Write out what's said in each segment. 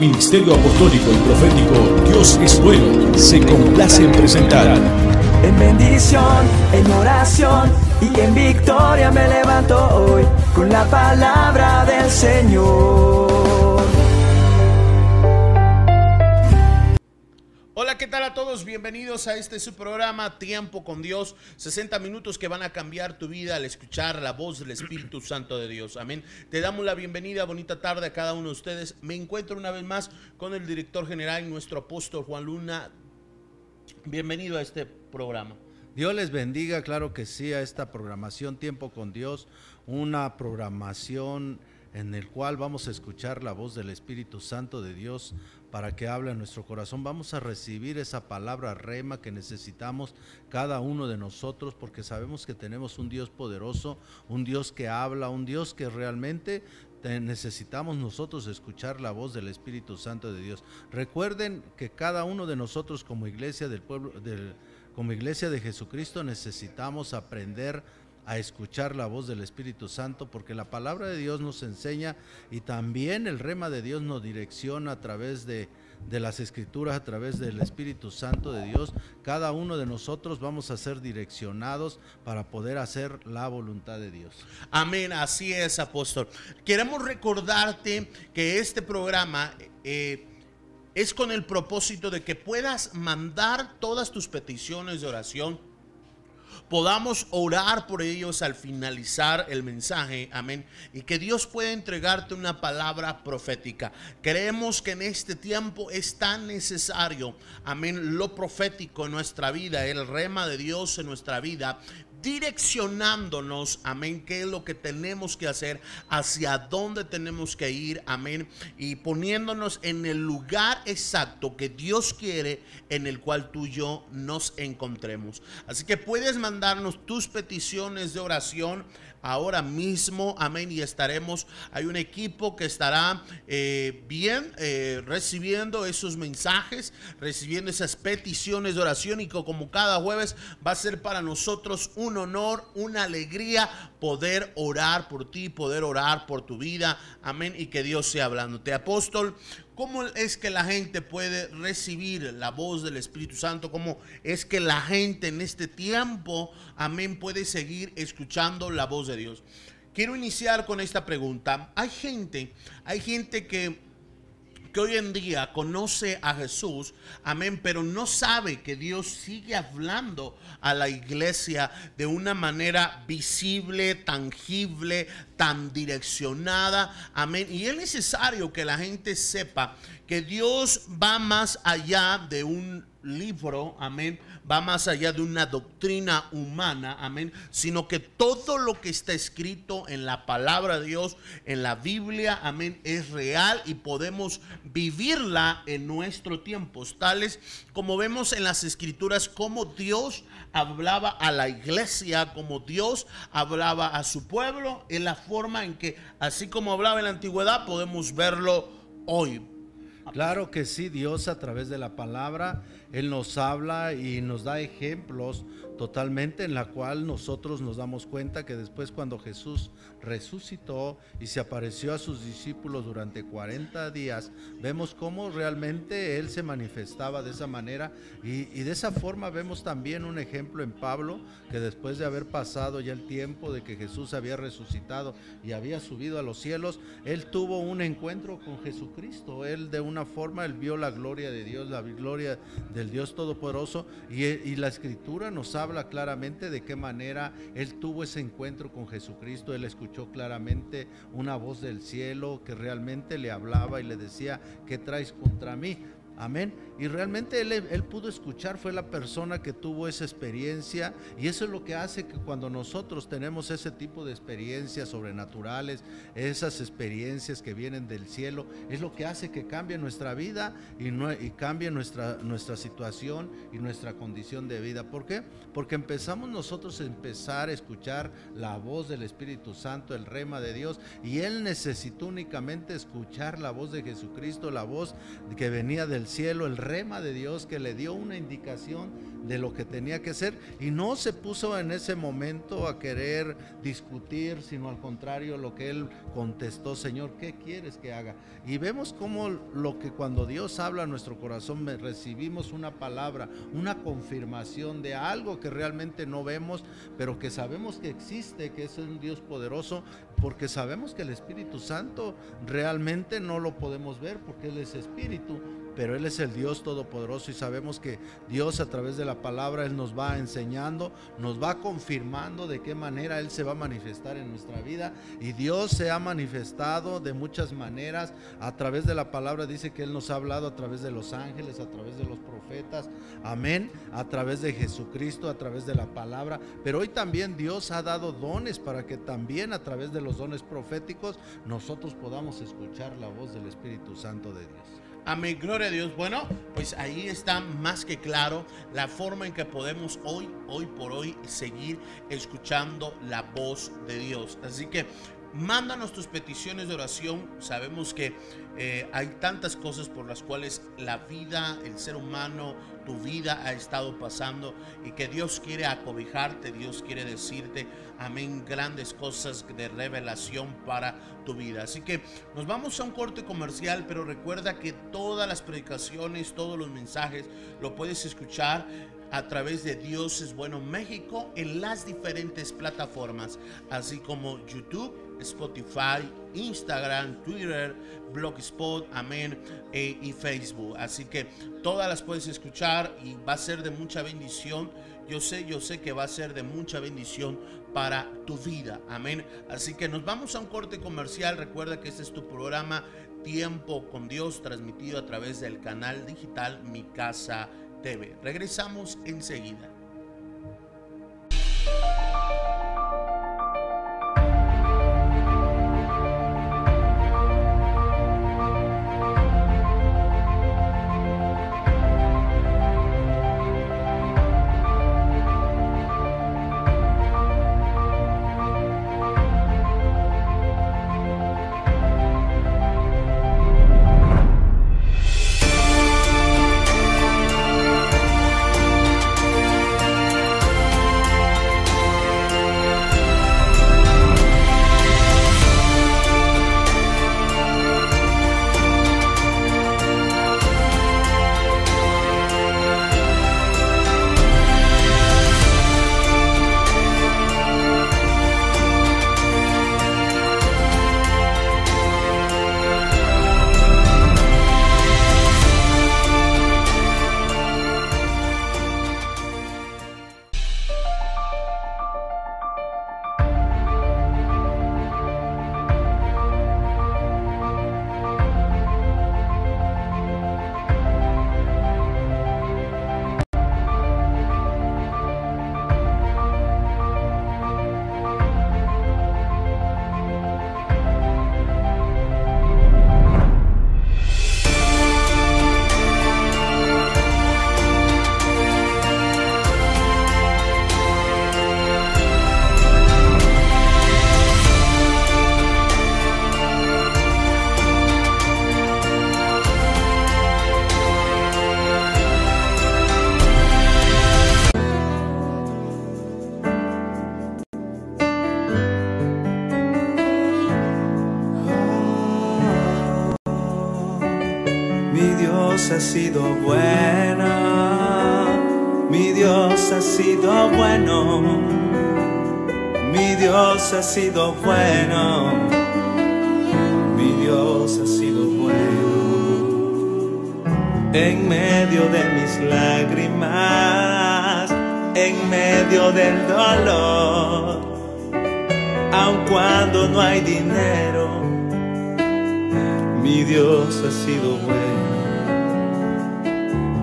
Ministerio Apostólico y Profético Dios es Bueno se complace en presentar. En bendición, en oración y en victoria me levanto hoy con la palabra del Señor. Tal a todos? Bienvenidos a este su programa Tiempo con Dios. 60 minutos que van a cambiar tu vida al escuchar la voz del Espíritu Santo de Dios. Amén. Te damos la bienvenida, bonita tarde a cada uno de ustedes. Me encuentro una vez más con el director general, nuestro apóstol Juan Luna. Bienvenido a este programa. Dios les bendiga, claro que sí, a esta programación Tiempo con Dios, una programación en el cual vamos a escuchar la voz del Espíritu Santo de Dios para que hable en nuestro corazón. Vamos a recibir esa palabra rema que necesitamos cada uno de nosotros porque sabemos que tenemos un Dios poderoso, un Dios que habla, un Dios que realmente necesitamos nosotros escuchar la voz del Espíritu Santo de Dios. Recuerden que cada uno de nosotros como iglesia del pueblo del como iglesia de Jesucristo necesitamos aprender a escuchar la voz del Espíritu Santo porque la palabra de Dios nos enseña y también el rema de Dios nos direcciona a través de, de las escrituras, a través del Espíritu Santo de Dios. Cada uno de nosotros vamos a ser direccionados para poder hacer la voluntad de Dios. Amén, así es, apóstol. Queremos recordarte que este programa... Eh, es con el propósito de que puedas mandar todas tus peticiones de oración podamos orar por ellos al finalizar el mensaje, amén, y que Dios pueda entregarte una palabra profética. Creemos que en este tiempo es tan necesario, amén, lo profético en nuestra vida, el rema de Dios en nuestra vida, direccionándonos, amén, qué es lo que tenemos que hacer, hacia dónde tenemos que ir, amén, y poniéndonos en el lugar exacto que Dios quiere en el cual tú y yo nos encontremos. Así que puedes mandarnos tus peticiones de oración ahora mismo, amén, y estaremos, hay un equipo que estará eh, bien eh, recibiendo esos mensajes, recibiendo esas peticiones de oración y como cada jueves va a ser para nosotros un honor, una alegría poder orar por ti, poder orar por tu vida, amén, y que Dios sea hablándote. Apóstol, ¿Cómo es que la gente puede recibir la voz del Espíritu Santo? ¿Cómo es que la gente en este tiempo, amén, puede seguir escuchando la voz de Dios? Quiero iniciar con esta pregunta. Hay gente, hay gente que que hoy en día conoce a Jesús, amén, pero no sabe que Dios sigue hablando a la iglesia de una manera visible, tangible, tan direccionada, amén. Y es necesario que la gente sepa que Dios va más allá de un libro, amén, va más allá de una doctrina humana, amén, sino que todo lo que está escrito en la palabra de Dios, en la Biblia, amén, es real y podemos vivirla en nuestro tiempo, tales como vemos en las escrituras, como Dios hablaba a la iglesia, como Dios hablaba a su pueblo, en la forma en que, así como hablaba en la antigüedad, podemos verlo hoy. Claro que sí, Dios a través de la palabra él nos habla y nos da ejemplos totalmente en la cual nosotros nos damos cuenta que después cuando Jesús resucitó y se apareció a sus discípulos durante 40 días, vemos cómo realmente Él se manifestaba de esa manera. Y, de esa forma vemos también un ejemplo en Pablo, que después de haber pasado ya el tiempo de que Jesús había resucitado y había subido a los cielos, Él tuvo un encuentro con Jesucristo, Él de una forma, Él vio la gloria de Dios, la gloria del Dios Todopoderoso y, y la escritura nos habla claramente de qué manera él tuvo ese encuentro con Jesucristo. Él escuchó claramente una voz del cielo que realmente le hablaba y le decía, ¿qué traes contra mí? Amén. Y realmente él, pudo escuchar, fue la persona que tuvo esa experiencia. Y eso es lo que hace que cuando nosotros tenemos ese tipo de experiencias sobrenaturales, esas experiencias que vienen del cielo, es lo que hace que cambie nuestra vida y, cambie nuestra, nuestra situación y nuestra condición de vida. ¿Por qué? Porque empezamos nosotros a empezar a escuchar la voz del Espíritu Santo, el rema de Dios. Y él necesitó únicamente escuchar la voz de Jesucristo, la voz que venía del cielo, el rema de Dios que le dio una indicación de lo que tenía que ser y no se puso en ese momento a querer discutir, sino al contrario lo que él contestó, Señor, ¿qué quieres que haga? Y vemos como lo que cuando Dios habla a nuestro corazón recibimos una palabra, una confirmación de algo que realmente no vemos, pero que sabemos que existe, que es un Dios poderoso, porque sabemos que el Espíritu Santo realmente no lo podemos ver porque Él es Espíritu, pero Él es el Dios Todopoderoso y sabemos que Dios a través de la palabra Él nos va enseñando, nos va confirmando de qué manera Él se va a manifestar en nuestra vida. Y Dios se ha manifestado de muchas maneras. A través de la palabra, dice que Él nos ha hablado a través de los ángeles, a través de los profetas, amén, a través de Jesucristo, a través de la palabra, pero hoy también Dios ha dado dones para que también a través de los dones proféticos nosotros podamos escuchar la voz del Espíritu Santo de Dios. Amén, gloria a Dios. Bueno, pues ahí está más que claro la forma en que podemos hoy, hoy por hoy, seguir escuchando la voz de Dios. Así que Mándanos tus peticiones de oración. Sabemos que eh, hay tantas cosas por las cuales la vida, el ser humano, tu vida ha estado pasando y que Dios quiere acobijarte, Dios quiere decirte, amén, grandes cosas de revelación para tu vida. Así que nos vamos a un corte comercial, pero recuerda que todas las predicaciones, todos los mensajes, lo puedes escuchar a través de Dios es Bueno México en las diferentes plataformas, así como YouTube Spotify, Instagram, Twitter, Blogspot, amén, e, y Facebook. Así que todas las puedes escuchar y va a ser de mucha bendición. Yo sé, yo sé que va a ser de mucha bendición para tu vida. Amén. Así que nos vamos a un corte comercial. Recuerda que este es tu programa Tiempo con Dios transmitido a través del canal digital Mi Casa TV. Regresamos enseguida. Sido bueno, mi Dios ha sido bueno. En medio de mis lágrimas, en medio del dolor, aun cuando no hay dinero, mi Dios ha sido bueno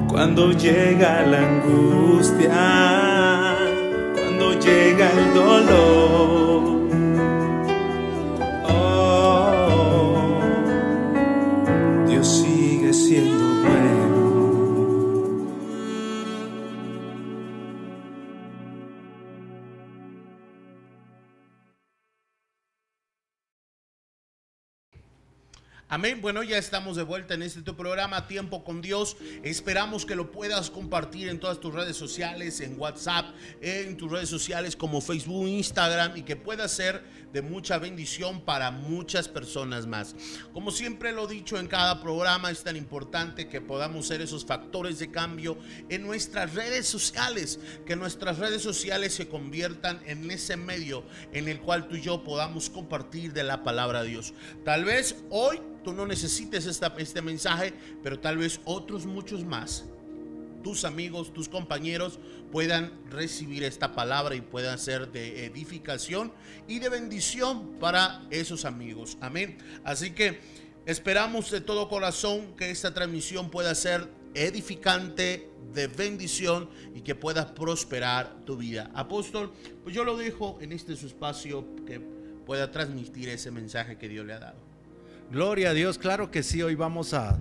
cuando llega la angustia, cuando llega el dolor. Amén. Bueno, ya estamos de vuelta en este tu programa Tiempo con Dios. Esperamos que lo puedas compartir en todas tus redes sociales, en WhatsApp, en tus redes sociales como Facebook, Instagram y que pueda ser de mucha bendición para muchas personas más. Como siempre lo he dicho en cada programa, es tan importante que podamos ser esos factores de cambio en nuestras redes sociales, que nuestras redes sociales se conviertan en ese medio en el cual tú y yo podamos compartir de la palabra de Dios. Tal vez hoy tú no necesites este mensaje, pero tal vez otros muchos más, tus amigos, tus compañeros, puedan recibir esta palabra y puedan ser de edificación y de bendición para esos amigos. Amén. Así que esperamos de todo corazón que esta transmisión pueda ser edificante, de bendición y que pueda prosperar tu vida. Apóstol, pues yo lo dejo en este su espacio que pueda transmitir ese mensaje que Dios le ha dado. Gloria a Dios, claro que sí, hoy vamos a,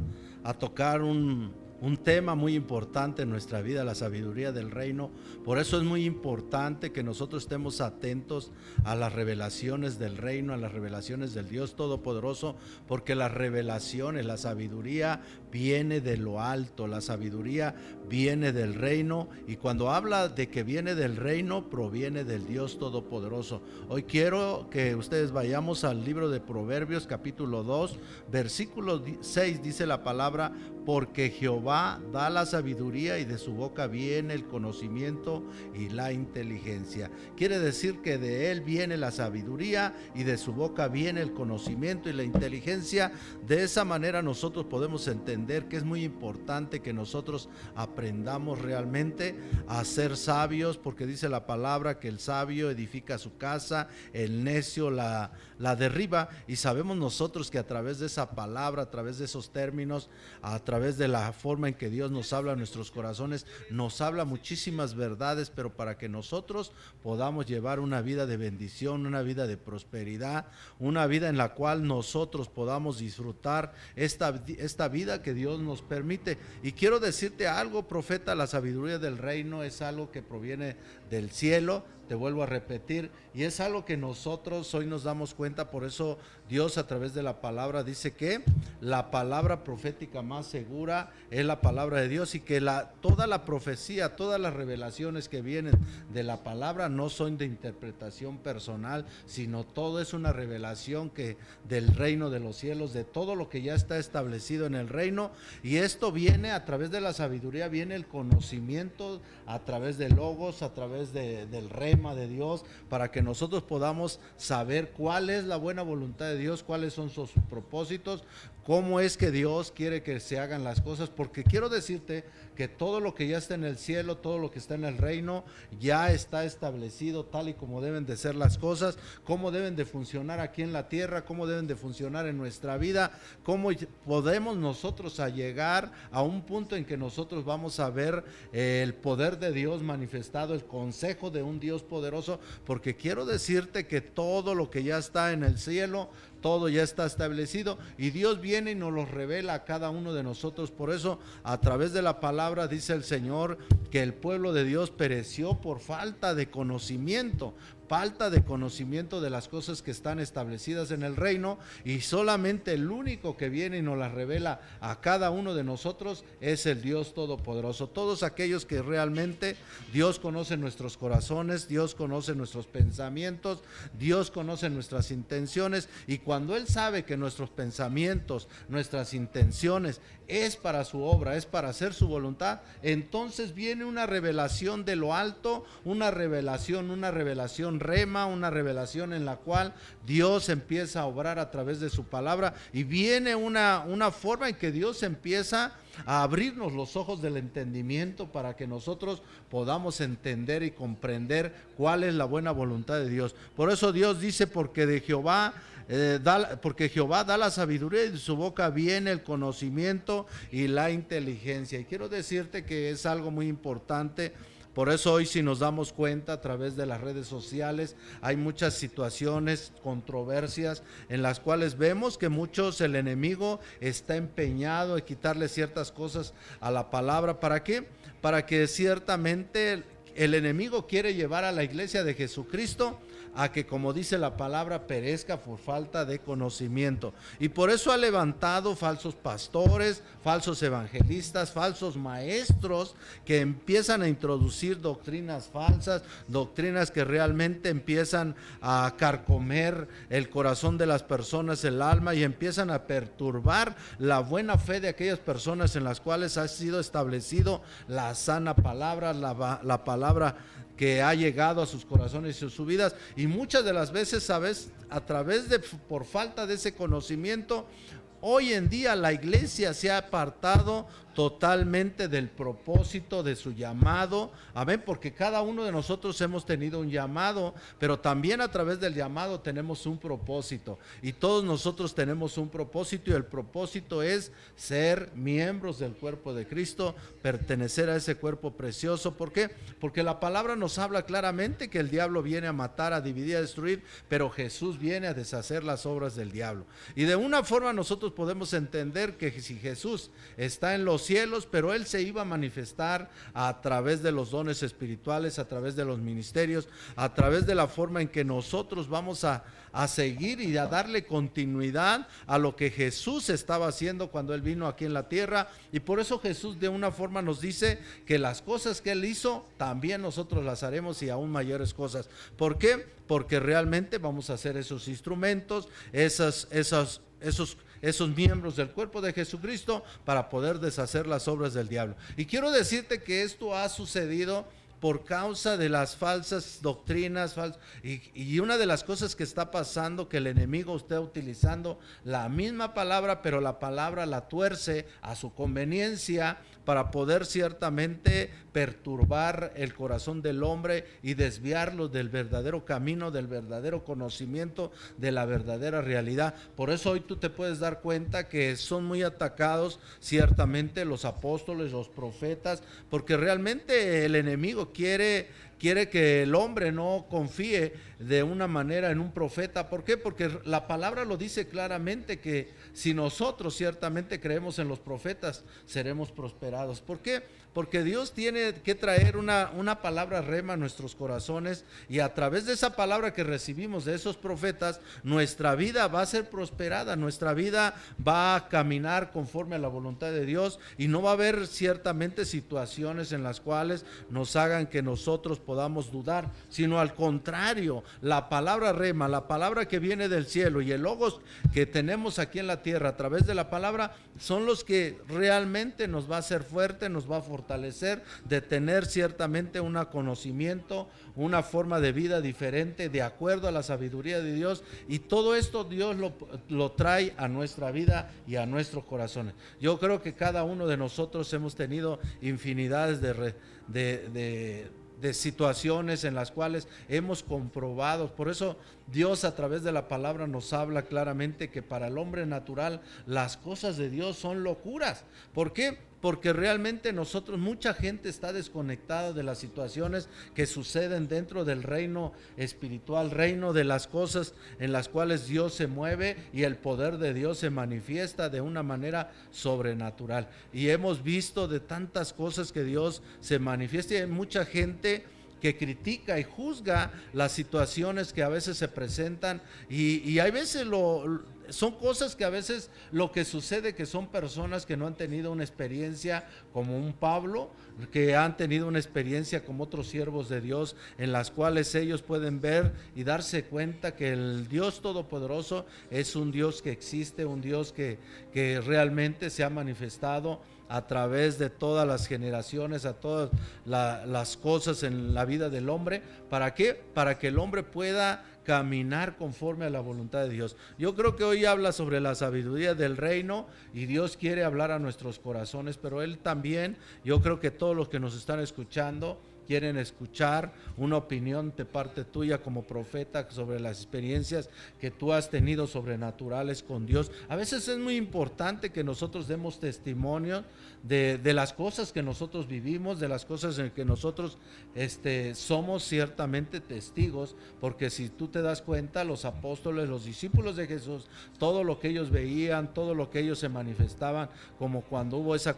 tocar un, un tema muy importante en nuestra vida, la sabiduría del reino. Por eso es muy importante que nosotros estemos atentos a las revelaciones del reino, a las revelaciones del Dios Todopoderoso, porque las revelaciones, la sabiduría viene de lo alto, la sabiduría viene del reino y cuando habla de que viene del reino, proviene del Dios Todopoderoso. Hoy quiero que ustedes vayamos al libro de Proverbios capítulo 2, versículo 6 dice la palabra, porque Jehová da la sabiduría y de su boca viene el conocimiento y la inteligencia. Quiere decir que de él viene la sabiduría y de su boca viene el conocimiento y la inteligencia. De esa manera nosotros podemos entender que es muy importante que nosotros aprendamos realmente a ser sabios, porque dice la palabra que el sabio edifica su casa, el necio la, la derriba y sabemos nosotros que a través de esa palabra, a través de esos términos, a través de la forma en que Dios nos habla a nuestros corazones, nos habla muchísimas verdades, pero para que nosotros podamos llevar una vida de bendición, una vida de prosperidad, una vida en la cual nosotros podamos disfrutar esta, esta vida que Dios nos permite. Y quiero decirte algo, profeta, la sabiduría del reino es algo que proviene del cielo, te vuelvo a repetir, y es algo que nosotros hoy nos damos cuenta, por eso Dios a través de la palabra dice que la palabra profética más segura es la palabra de Dios y que la, toda la profecía, todas las revelaciones que vienen de la palabra no son de interpretación personal, sino todo es una revelación que del reino de los cielos, de todo lo que ya está establecido en el reino, y esto viene a través de la sabiduría, viene el conocimiento a través de logos, a través del de Dios, para que nosotros podamos saber cuál es la buena voluntad de Dios, cuáles son sus propósitos, cómo es que Dios quiere que se hagan las cosas, porque quiero decirte que todo lo que ya está en el cielo, todo lo que está en el reino, ya está establecido tal y como deben de ser las cosas, cómo deben de funcionar aquí en la tierra, cómo deben de funcionar en nuestra vida, cómo podemos nosotros a llegar a un punto en que nosotros vamos a ver eh, el poder de Dios manifestado, el consejo de un Dios poderoso, porque quiero decirte que todo lo que ya está en el cielo, todo ya está establecido y Dios viene y nos lo revela a cada uno de nosotros. Por eso, a través de la palabra dice el Señor que el pueblo de Dios pereció por falta de conocimiento falta de conocimiento de las cosas que están establecidas en el reino y solamente el único que viene y nos las revela a cada uno de nosotros es el Dios Todopoderoso. Todos aquellos que realmente Dios conoce nuestros corazones, Dios conoce nuestros pensamientos, Dios conoce nuestras intenciones y cuando Él sabe que nuestros pensamientos, nuestras intenciones es para su obra, es para hacer su voluntad, entonces viene una revelación de lo alto, una revelación, una revelación rema, una revelación en la cual Dios empieza a obrar a través de su palabra y viene una, una forma en que Dios empieza a abrirnos los ojos del entendimiento para que nosotros podamos entender y comprender cuál es la buena voluntad de Dios. Por eso Dios dice, porque de Jehová eh, porque Jehová da la sabiduría y de su boca viene el conocimiento y la inteligencia. Y quiero decirte que es algo muy importante. Por eso hoy si nos damos cuenta a través de las redes sociales hay muchas situaciones, controversias en las cuales vemos que muchos el enemigo está empeñado en quitarle ciertas cosas a la palabra. ¿Para qué? Para que ciertamente el enemigo quiere llevar a la iglesia de Jesucristo a que, como dice la palabra, perezca por falta de conocimiento. Y por eso ha levantado falsos pastores, falsos evangelistas, falsos maestros que empiezan a introducir doctrinas falsas, doctrinas que realmente empiezan a carcomer el corazón de las personas, el alma, y empiezan a perturbar la buena fe de aquellas personas en las cuales ha sido establecido la sana palabra, la, la palabra que ha llegado a sus corazones y a sus vidas. Y muchas de las veces, sabes, a través de, por falta de ese conocimiento, hoy en día la iglesia se ha apartado totalmente del propósito de su llamado. Amén, porque cada uno de nosotros hemos tenido un llamado, pero también a través del llamado tenemos un propósito. Y todos nosotros tenemos un propósito y el propósito es ser miembros del cuerpo de Cristo, pertenecer a ese cuerpo precioso. ¿Por qué? Porque la palabra nos habla claramente que el diablo viene a matar, a dividir, a destruir, pero Jesús viene a deshacer las obras del diablo. Y de una forma nosotros podemos entender que si Jesús está en los cielos, pero Él se iba a manifestar a través de los dones espirituales, a través de los ministerios, a través de la forma en que nosotros vamos a, a seguir y a darle continuidad a lo que Jesús estaba haciendo cuando Él vino aquí en la tierra. Y por eso Jesús de una forma nos dice que las cosas que Él hizo, también nosotros las haremos y aún mayores cosas. ¿Por qué? Porque realmente vamos a hacer esos instrumentos, esas, esas, esos esos miembros del cuerpo de Jesucristo para poder deshacer las obras del diablo. Y quiero decirte que esto ha sucedido por causa de las falsas doctrinas. y, y, una de las cosas que está pasando, que el enemigo está utilizando la misma palabra, pero la palabra la tuerce a su conveniencia para poder ciertamente perturbar el corazón del hombre y desviarlo del verdadero camino, del verdadero conocimiento, de la verdadera realidad. Por eso hoy tú te puedes dar cuenta que son muy atacados ciertamente los apóstoles, los profetas, porque realmente el enemigo quiere quiere que el hombre no confíe de una manera en un profeta. ¿Por qué? Porque la palabra lo dice claramente que si nosotros ciertamente creemos en los profetas, seremos prosperados. ¿Por qué? Porque Dios tiene que traer una, una palabra rema a nuestros corazones y a través de esa palabra que recibimos de esos profetas, nuestra vida va a ser prosperada, nuestra vida va a caminar conforme a la voluntad de Dios y no va a haber ciertamente situaciones en las cuales nos hagan que nosotros podamos dudar, sino al contrario, la palabra rema, la palabra que viene del cielo y el logos que tenemos aquí en la tierra a través de la palabra son los que realmente nos va a hacer fuerte, nos va a fortalecer, de tener ciertamente un conocimiento, una forma de vida diferente de acuerdo a la sabiduría de Dios y todo esto Dios lo, trae a nuestra vida y a nuestros corazones. Yo creo que cada uno de nosotros hemos tenido infinidades de, de, de de situaciones en las cuales hemos comprobado. Por eso Dios a través de la palabra nos habla claramente que para el hombre natural las cosas de Dios son locuras. ¿Por qué? Porque realmente nosotros, mucha gente está desconectada de las situaciones que suceden dentro del reino espiritual, reino de las cosas en las cuales Dios se mueve y el poder de Dios se manifiesta de una manera sobrenatural. Y hemos visto de tantas cosas que Dios se manifiesta y mucha gente que critica y juzga las situaciones que a veces se presentan. Y, y hay veces lo, son cosas que a veces lo que sucede que son personas que no han tenido una experiencia como un Pablo, que han tenido una experiencia como otros siervos de Dios, en las cuales ellos pueden ver y darse cuenta que el Dios Todopoderoso es un Dios que existe, un Dios que, que realmente se ha manifestado a través de todas las generaciones, a todas las cosas en la vida del hombre. ¿Para qué? Para que el hombre pueda caminar conforme a la voluntad de Dios. Yo creo que hoy habla sobre la sabiduría del reino y Dios quiere hablar a nuestros corazones, pero Él también, yo creo que todos los que nos están escuchando, quieren escuchar una opinión de parte tuya como profeta sobre las experiencias que tú has tenido sobrenaturales con Dios. A veces es muy importante que nosotros demos testimonio de, las cosas que nosotros vivimos, de las cosas en que nosotros este, somos ciertamente testigos, porque si tú te das cuenta, los apóstoles, los discípulos de Jesús, todo lo que ellos veían, todo lo que ellos se manifestaban, como cuando hubo esa,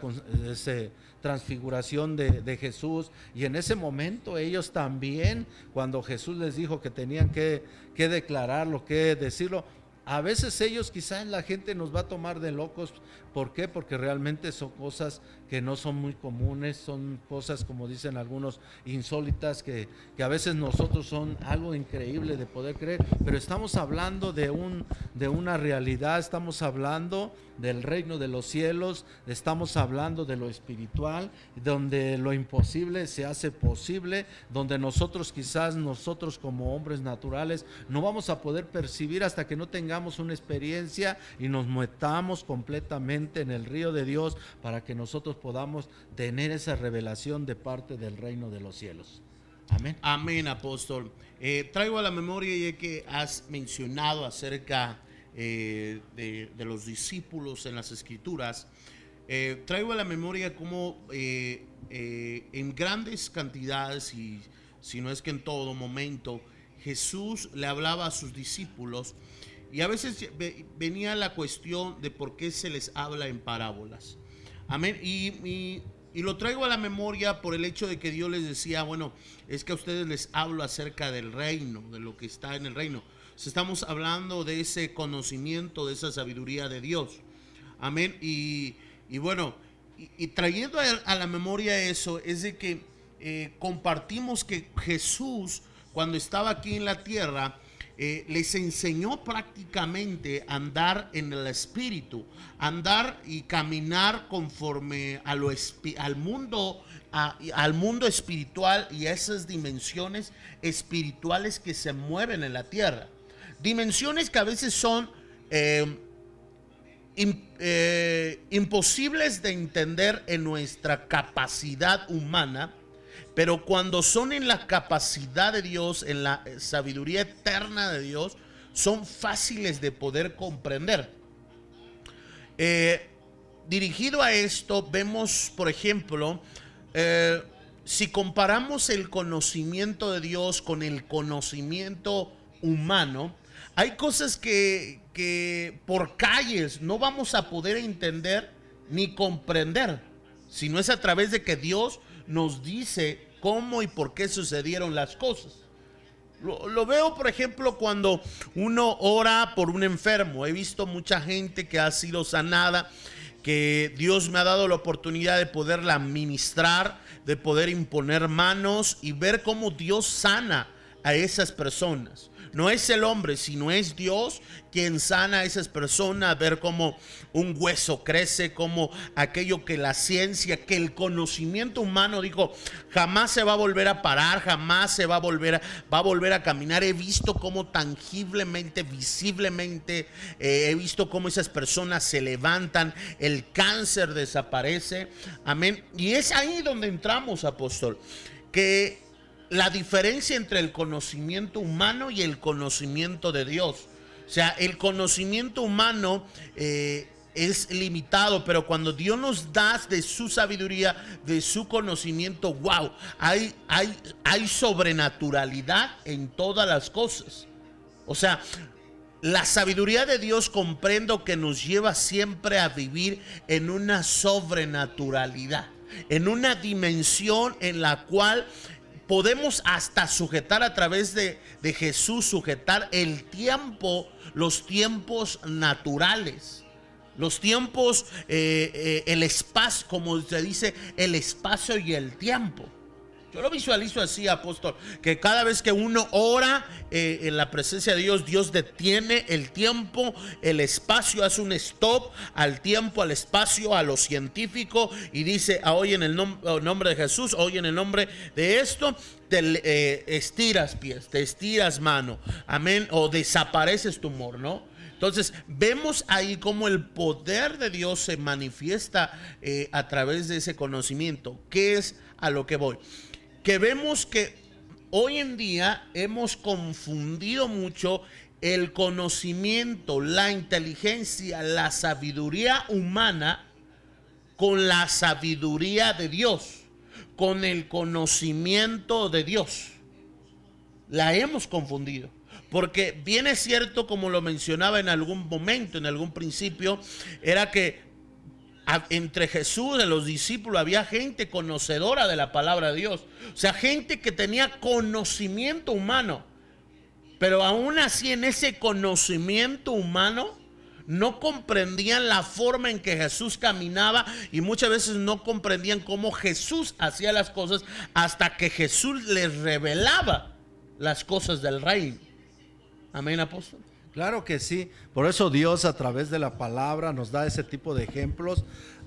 transfiguración de, Jesús, y en ese momento ellos también, cuando Jesús les dijo que tenían que, que declararlo, que decirlo, a veces ellos quizás la gente nos va a tomar de locos. ¿Por qué? Porque realmente son cosas que no son muy comunes, son cosas, como dicen algunos, insólitas, que, que, a veces nosotros son algo increíble de poder creer, pero estamos hablando de, un, de una realidad, estamos hablando del reino de los cielos, estamos hablando de lo espiritual, donde lo imposible se hace posible, donde nosotros quizás nosotros como hombres naturales no vamos a poder percibir hasta que no tengamos una experiencia y nos metamos completamente en el río de Dios para que nosotros podamos tener esa revelación de parte del reino de los cielos. Amén. Amén, apóstol. Eh, traigo a la memoria ya que has mencionado acerca eh, de, los discípulos en las escrituras. Eh, traigo a la memoria cómo en grandes cantidades, y si no es que en todo momento, Jesús le hablaba a sus discípulos y a veces venía la cuestión de por qué se les habla en parábolas. Amén. Y, lo traigo a la memoria por el hecho de que Dios les decía, bueno, es que a ustedes les hablo acerca del reino, de lo que está en el reino. estamos hablando de ese conocimiento, de esa sabiduría de Dios. Amén. Y, bueno, y, trayendo a, la memoria eso, es de que eh, compartimos que Jesús, cuando estaba aquí en la tierra, eh, les enseñó prácticamente andar en el espíritu, andar y caminar conforme al mundo al mundo espiritual y a esas dimensiones espirituales que se mueven en la tierra. Dimensiones que a veces son eh, eh, imposibles de entender en nuestra capacidad humana, pero cuando son en la capacidad de Dios, en la sabiduría eterna de Dios, son fáciles de poder comprender. Eh, dirigido a esto, vemos, por ejemplo, eh, si comparamos el conocimiento de Dios con el conocimiento humano, hay cosas que, que por calles no vamos a poder entender ni comprender, si no es a través de que Dios nos dice cómo y por qué sucedieron las cosas. Lo, veo, por ejemplo, cuando uno ora por un enfermo. He visto mucha gente que ha sido sanada, que Dios me ha dado la oportunidad de poderla ministrar, de poder imponer manos y ver cómo Dios sana a esas personas. No es el hombre, sino es Dios quien sana a esas personas, ver cómo un hueso crece, como aquello que la ciencia, que el conocimiento humano dijo, jamás se va a volver a parar, jamás se va a volver a, va a, volver a caminar. He visto cómo tangiblemente, visiblemente, eh, he visto cómo esas personas se levantan, el cáncer desaparece. Amén. Y es ahí donde entramos, apóstol, que la diferencia entre el conocimiento humano y el conocimiento de Dios. O sea, el conocimiento humano eh, es limitado, pero cuando Dios nos da de su sabiduría, de su conocimiento, wow, hay, hay, hay sobrenaturalidad en todas las cosas. O sea, la sabiduría de Dios comprendo que nos lleva siempre a vivir en una sobrenaturalidad, en una dimensión en la cual podemos hasta sujetar a través de, Jesús, sujetar el tiempo, los tiempos naturales. Los tiempos, eh, eh, el espacio, como se dice, el espacio y el tiempo. Yo lo visualizo así, apóstol, que cada vez que uno ora eh, en la presencia de Dios, Dios detiene el tiempo, el espacio, hace un stop al tiempo, al espacio, a lo científico y dice, ah, hoy en el nombre de Jesús, hoy en el nombre de esto, te eh, estiras pies, te estiras mano, amén, o desapareces tumor, ¿no? Entonces, vemos ahí cómo el poder de Dios se manifiesta eh, a través de ese conocimiento. ¿Qué es a lo que voy? Que vemos que hoy en día hemos confundido mucho el conocimiento, la inteligencia, la sabiduría humana con la sabiduría de Dios, con el conocimiento de Dios. La hemos confundido. Porque bien es cierto, como lo mencionaba en algún momento, en algún principio, era que entre Jesús y los discípulos había gente conocedora de la palabra de Dios. O sea, gente que tenía conocimiento humano. Pero aún así en ese conocimiento humano no comprendían la forma en que Jesús caminaba y muchas veces no comprendían cómo Jesús hacía las cosas hasta que Jesús les revelaba las cosas del rey. Amén, apóstol. Claro que sí. Por eso Dios a través de la palabra nos da ese tipo de ejemplos,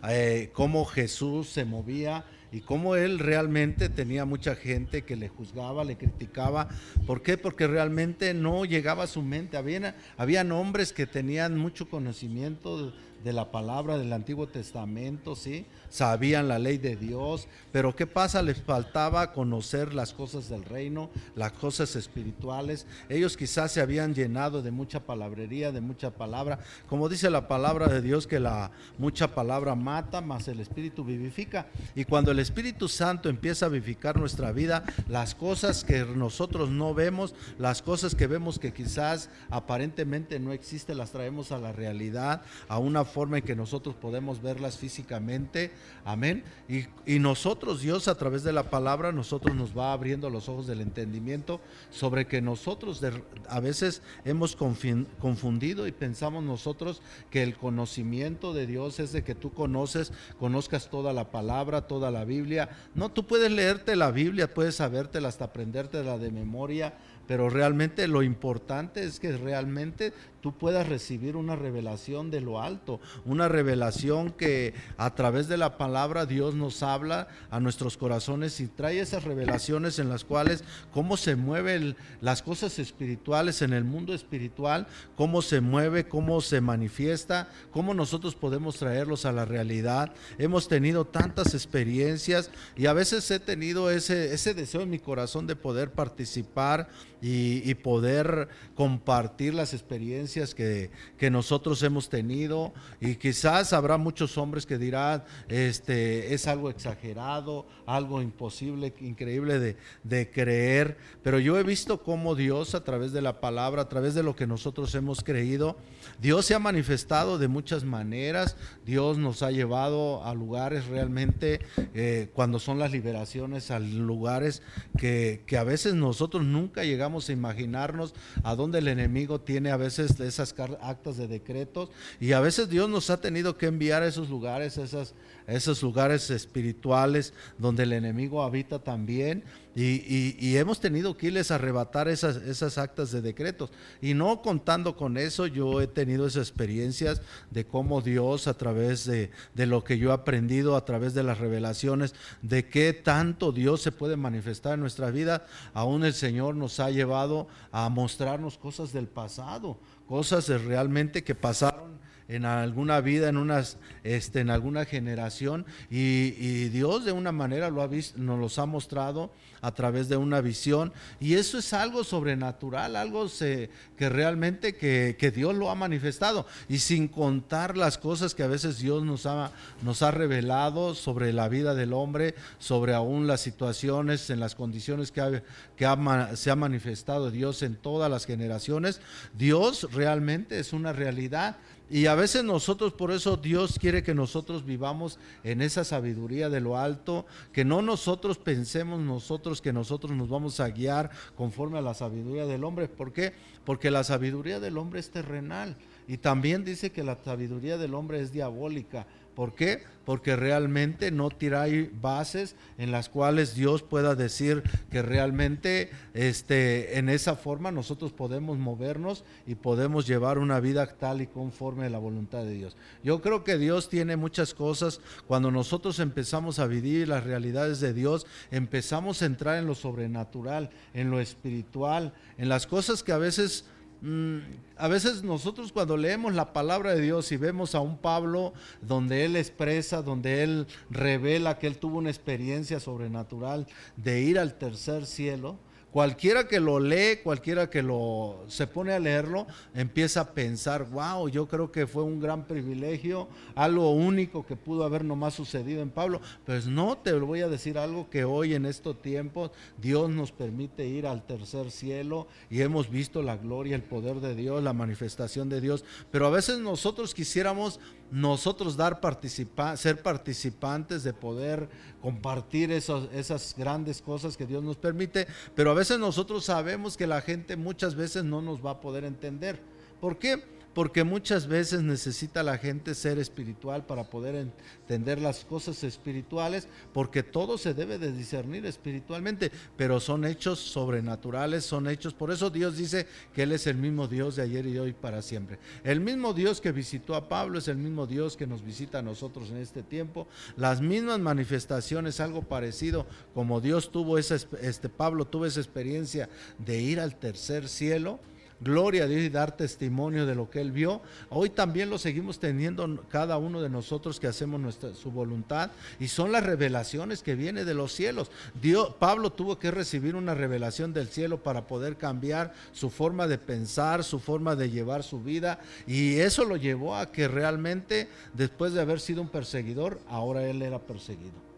eh, cómo Jesús se movía y cómo él realmente tenía mucha gente que le juzgaba, le criticaba. ¿Por qué? Porque realmente no llegaba a su mente. Habían, habían hombres que tenían mucho conocimiento de la palabra del Antiguo Testamento, ¿sí? Sabían la ley de Dios, pero ¿qué pasa? Les faltaba conocer las cosas del reino, las cosas espirituales. Ellos quizás se habían llenado de mucha palabrería, de mucha palabra. Como dice la palabra de Dios, que la mucha palabra mata, mas el Espíritu vivifica. Y cuando el Espíritu Santo empieza a vivificar nuestra vida, las cosas que nosotros no vemos, las cosas que vemos que quizás aparentemente no existen, las traemos a la realidad, a una forma en que nosotros podemos verlas físicamente. Amén. Y, nosotros, Dios, a través de la palabra, nosotros nos va abriendo los ojos del entendimiento sobre que nosotros a veces hemos confundido y pensamos nosotros que el conocimiento de Dios es de que tú conoces, conozcas toda la palabra, toda la Biblia. No, tú puedes leerte la Biblia, puedes sabértela hasta aprendértela de memoria pero realmente lo importante es que realmente tú puedas recibir una revelación de lo alto, una revelación que a través de la palabra Dios nos habla a nuestros corazones y trae esas revelaciones en las cuales cómo se mueven las cosas espirituales en el mundo espiritual, cómo se mueve, cómo se manifiesta, cómo nosotros podemos traerlos a la realidad. Hemos tenido tantas experiencias y a veces he tenido ese, ese deseo en mi corazón de poder participar y, poder compartir las experiencias que, nosotros hemos tenido. Y quizás habrá muchos hombres que dirán, este, es algo exagerado, algo imposible, increíble de, creer. Pero yo he visto cómo Dios a través de la palabra, a través de lo que nosotros hemos creído, Dios se ha manifestado de muchas maneras. Dios nos ha llevado a lugares realmente, eh, cuando son las liberaciones, a lugares que, que a veces nosotros nunca llegamos a imaginarnos a dónde el enemigo tiene a veces esas actas de decretos y a veces Dios nos ha tenido que enviar a esos lugares, esas, esos lugares espirituales donde el enemigo habita también y, hemos tenido que irles a arrebatar esas, esas actas de decretos. Y no contando con eso, yo he tenido esas experiencias de cómo Dios, a través de, de lo que yo he aprendido, a través de las revelaciones, de qué tanto Dios se puede manifestar en nuestra vida, aún el Señor nos ha llevado a mostrarnos cosas del pasado, cosas realmente que pasaron en alguna vida, en, unas, este, en alguna generación, y, Dios de una manera lo ha visto, nos los ha mostrado a través de una visión, y eso es algo sobrenatural, algo se, que realmente que, que, Dios lo ha manifestado, y sin contar las cosas que a veces Dios nos ha, nos ha revelado sobre la vida del hombre, sobre aún las situaciones, en las condiciones que, que se ha manifestado Dios en todas las generaciones, Dios realmente es una realidad. Y a veces nosotros, por eso Dios quiere que nosotros vivamos en esa sabiduría de lo alto, que no nosotros pensemos nosotros que nosotros nos vamos a guiar conforme a la sabiduría del hombre. ¿Por qué? Porque la sabiduría del hombre es terrenal. Y también dice que la sabiduría del hombre es diabólica. ¿Por qué? Porque realmente no tiráis bases en las cuales Dios pueda decir que realmente este, en esa forma nosotros podemos movernos y podemos llevar una vida tal y conforme a la voluntad de Dios. Yo creo que Dios tiene muchas cosas. Cuando nosotros empezamos a vivir las realidades de Dios, empezamos a entrar en lo sobrenatural, en lo espiritual, en las cosas que a veces Mm, a veces nosotros cuando leemos la palabra de Dios y vemos a un Pablo donde él expresa, donde él revela que él tuvo una experiencia sobrenatural de ir al tercer cielo, cualquiera que lo lee, cualquiera que lo se pone a leerlo, empieza a pensar, wow, yo creo que fue un gran privilegio, algo único que pudo haber nomás sucedido en Pablo. Pues no, te voy a decir algo que hoy en estos tiempos Dios nos permite ir al tercer cielo y hemos visto la gloria, el poder de Dios, la manifestación de Dios. Pero a veces nosotros quisiéramos nosotros dar participa ser participantes de poder compartir esas grandes cosas que Dios nos permite, pero a veces nosotros sabemos que la gente muchas veces no nos va a poder entender. ¿Por qué? Porque muchas veces necesita la gente ser espiritual para poder entender las cosas espirituales, porque todo se debe de discernir espiritualmente, pero son hechos sobrenaturales, son hechos, por eso Dios dice que Él es el mismo Dios de ayer y hoy para siempre. El mismo Dios que visitó a Pablo es el mismo Dios que nos visita a nosotros en este tiempo, las mismas manifestaciones, algo parecido, como Dios tuvo esa, este Pablo tuvo esa experiencia de ir al tercer cielo, gloria a Dios y dar testimonio de lo que Él vio. Hoy también lo seguimos teniendo cada uno de nosotros que hacemos nuestra, su voluntad y son las revelaciones que vienen de los cielos. Dios, Pablo tuvo que recibir una revelación del cielo para poder cambiar su forma de pensar, su forma de llevar su vida y eso lo llevó a que realmente después de haber sido un perseguidor, ahora Él era perseguido.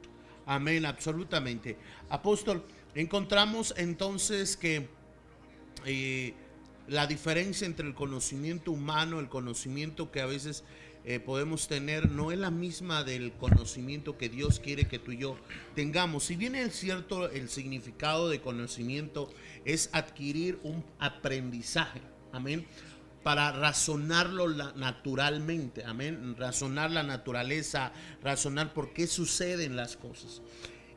Amén, absolutamente. Apóstol, encontramos entonces que... Eh, la diferencia entre el conocimiento humano, el conocimiento que a veces eh, podemos tener, no es la misma del conocimiento que Dios quiere que tú y yo tengamos. Si bien es cierto, el significado de conocimiento es adquirir un aprendizaje, amén, para razonarlo naturalmente, amén, razonar la naturaleza, razonar por qué suceden las cosas.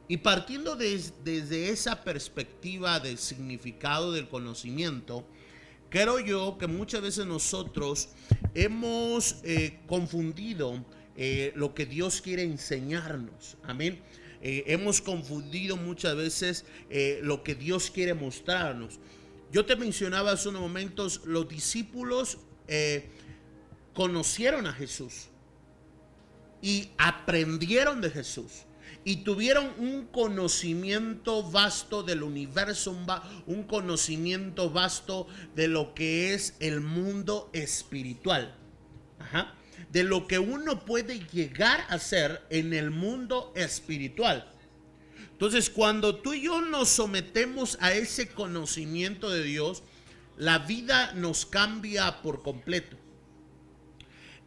Y partiendo desde esa perspectiva del significado del conocimiento, Creo yo que muchas veces nosotros hemos eh, confundido eh, lo que Dios quiere enseñarnos. Amén. Eh, hemos confundido muchas veces lo que Dios quiere mostrarnos. Yo te mencionaba hace unos momentos, los discípulos conocieron a Jesús y aprendieron de Jesús y tuvieron un conocimiento vasto del universo, un, conocimiento vasto de lo que es el mundo espiritual. De lo que uno puede llegar a ser en el mundo espiritual. Entonces, cuando tú y yo nos sometemos a ese conocimiento de Dios, la vida nos cambia por completo.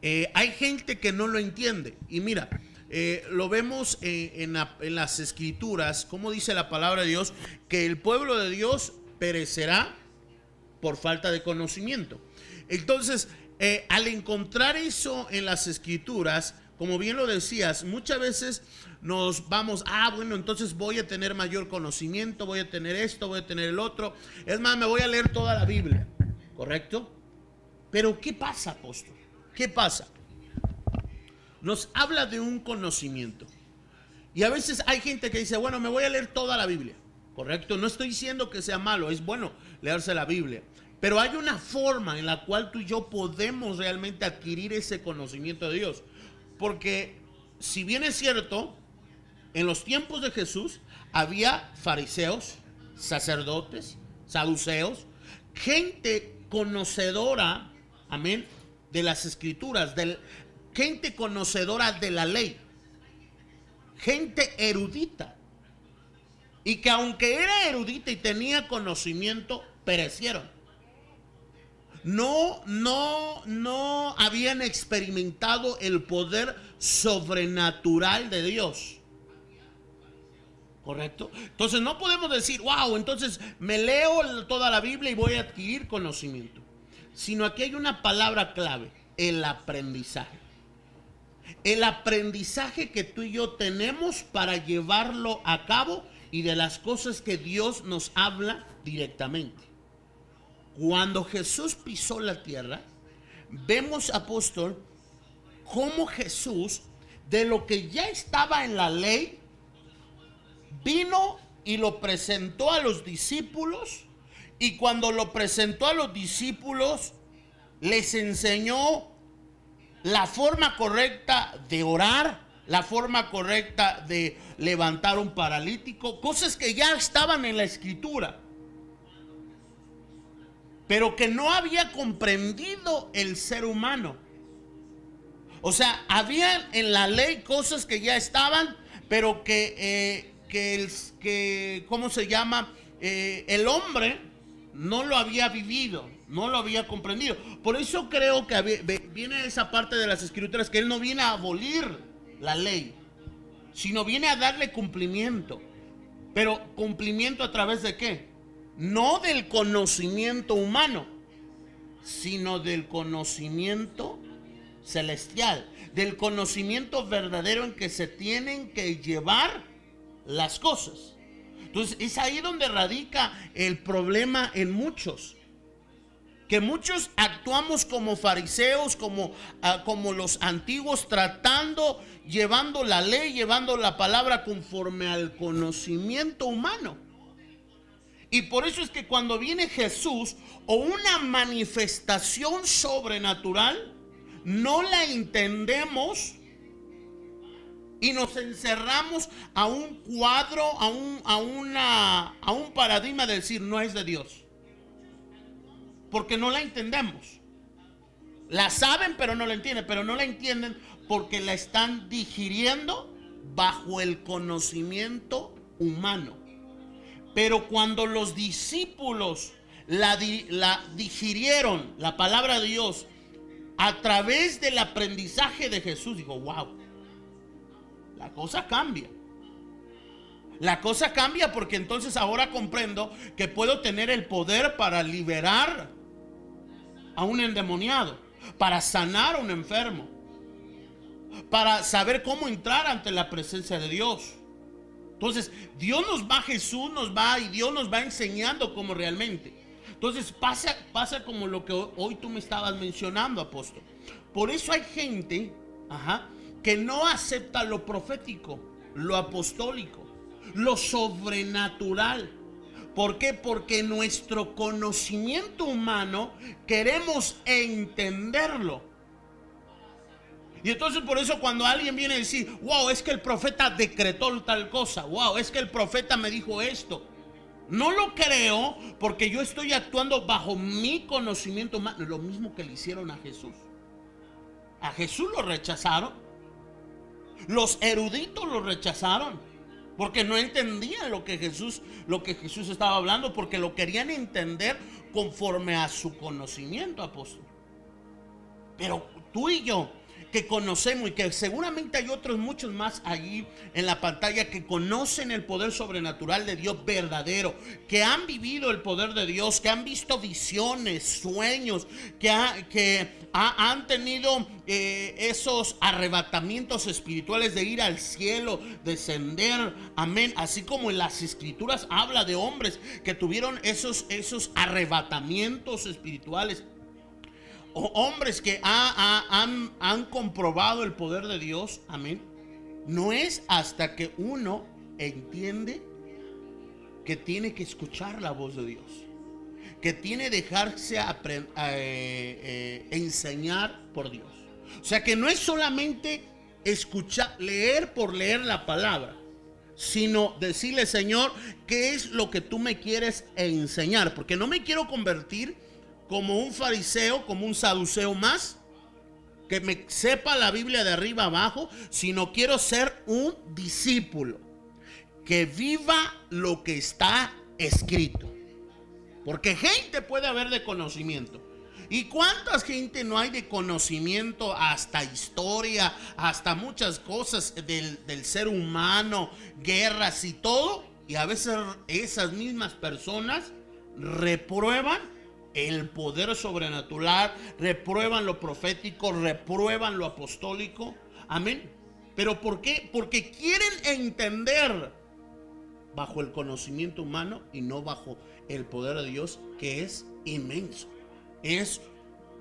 Eh, hay gente que no lo entiende. Y mira, eh, lo vemos en, las escrituras, como dice la palabra de Dios, que el pueblo de Dios perecerá por falta de conocimiento. Entonces, eh, al encontrar eso en las escrituras, como bien lo decías, muchas veces nos vamos, ah, bueno, entonces voy a tener mayor conocimiento, voy a tener esto, voy a tener el otro. Es más, me voy a leer toda la Biblia, ¿correcto? Pero ¿qué pasa, apóstol? ¿Qué pasa? Nos habla de un conocimiento. Y a veces hay gente que dice, bueno, me voy a leer toda la Biblia. Correcto, no estoy diciendo que sea malo, es bueno leerse la Biblia. Pero hay una forma en la cual tú y yo podemos realmente adquirir ese conocimiento de Dios. Porque si bien es cierto, en los tiempos de Jesús había fariseos, sacerdotes, saduceos, gente conocedora, amén, de las escrituras, del, gente conocedora de la ley, gente erudita, y que aunque era erudita y tenía conocimiento, perecieron. No, no, no habían experimentado el poder sobrenatural de Dios. ¿Correcto? Entonces no podemos decir, wow, entonces me leo toda la Biblia y voy a adquirir conocimiento. Sino aquí hay una palabra clave, el aprendizaje el aprendizaje que tú y yo tenemos para llevarlo a cabo y de las cosas que Dios nos habla directamente. Cuando Jesús pisó la tierra, vemos, apóstol, cómo Jesús, de lo que ya estaba en la ley, vino y lo presentó a los discípulos y cuando lo presentó a los discípulos, les enseñó la forma correcta de orar, la forma correcta de levantar un paralítico, cosas que ya estaban en la escritura. pero que no había comprendido el ser humano. O sea, había en la ley cosas que ya estaban, pero que, eh, que, el, que, ¿cómo se llama? Eh, el hombre no lo había vivido, no lo había comprendido. Por eso creo que viene esa parte de las escrituras que él no viene a abolir la ley, sino viene a darle cumplimiento. Pero cumplimiento a través de qué? no del conocimiento humano, sino del conocimiento celestial, del conocimiento verdadero en que se tienen que llevar las cosas. Entonces es ahí donde radica el problema en muchos. Que muchos actuamos como fariseos, como, ah, como los antiguos, tratando, llevando la ley, llevando la palabra conforme al conocimiento humano. Y por eso es que cuando viene Jesús o una manifestación sobrenatural, no la entendemos y nos encerramos a un cuadro, a un, a una, a un paradigma de decir no es de Dios. Porque no la entendemos. La saben pero no la entienden, pero no la entienden porque la están digiriendo bajo el conocimiento humano. Pero cuando los discípulos la, digirieron, la palabra de Dios, a través del aprendizaje de Jesús, dijo, wow, la cosa cambia. La cosa cambia porque entonces ahora comprendo que puedo tener el poder para liberar a un endemoniado, para sanar a un enfermo, para saber cómo entrar ante la presencia de Dios. Entonces, Dios nos va, Jesús nos va y Dios nos va enseñando como realmente. Entonces, pasa, pasa como lo que hoy tú me estabas mencionando, apóstol. Por eso hay gente que no acepta lo profético, lo apostólico, lo sobrenatural. ¿Por qué? Porque nuestro conocimiento humano queremos entenderlo. Y entonces por eso cuando alguien viene a decir, wow, es que el profeta decretó tal cosa, wow, es que el profeta me dijo esto. No lo creo porque yo estoy actuando bajo mi conocimiento humano, lo mismo que le hicieron a Jesús. A Jesús lo rechazaron. Los eruditos lo rechazaron porque no entendían lo que Jesús lo que Jesús estaba hablando porque lo querían entender conforme a su conocimiento, apóstol. Pero tú y yo que conocemos y que seguramente hay otros muchos más allí en la pantalla que conocen el poder sobrenatural de Dios verdadero, que han vivido el poder de Dios, que han visto visiones, sueños, que, han tenido eh, esos arrebatamientos espirituales de ir al cielo, descender, amén, así como en las escrituras habla de hombres que tuvieron esos, esos arrebatamientos espirituales hombres que han, comprobado el poder de Dios, amén, no es hasta que uno entiende que tiene que escuchar la voz de Dios, que tiene dejarse eh, eh, enseñar por Dios. O sea que no es solamente escuchar, leer por leer la palabra, sino decirle, Señor, ¿qué es lo que tú me quieres enseñar? Porque no me quiero convertir como un fariseo, como un saduceo más, que me sepa la Biblia de arriba abajo, sino quiero ser un discípulo, que viva lo que está escrito. Porque gente puede haber de conocimiento. ¿Y cuántas gente no hay de conocimiento hasta historia, hasta muchas cosas del, del ser humano, guerras y todo? Y a veces esas mismas personas reprueban el poder sobrenatural, reprueban lo profético, reprueban lo apostólico. Amén. Pero ¿por qué? Porque quieren entender bajo el conocimiento humano y no bajo el poder de Dios, que es inmenso. Es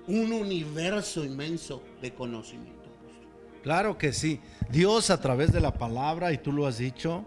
un universo inmenso de conocimiento. Claro que sí. Dios a través de la palabra, y tú lo has dicho,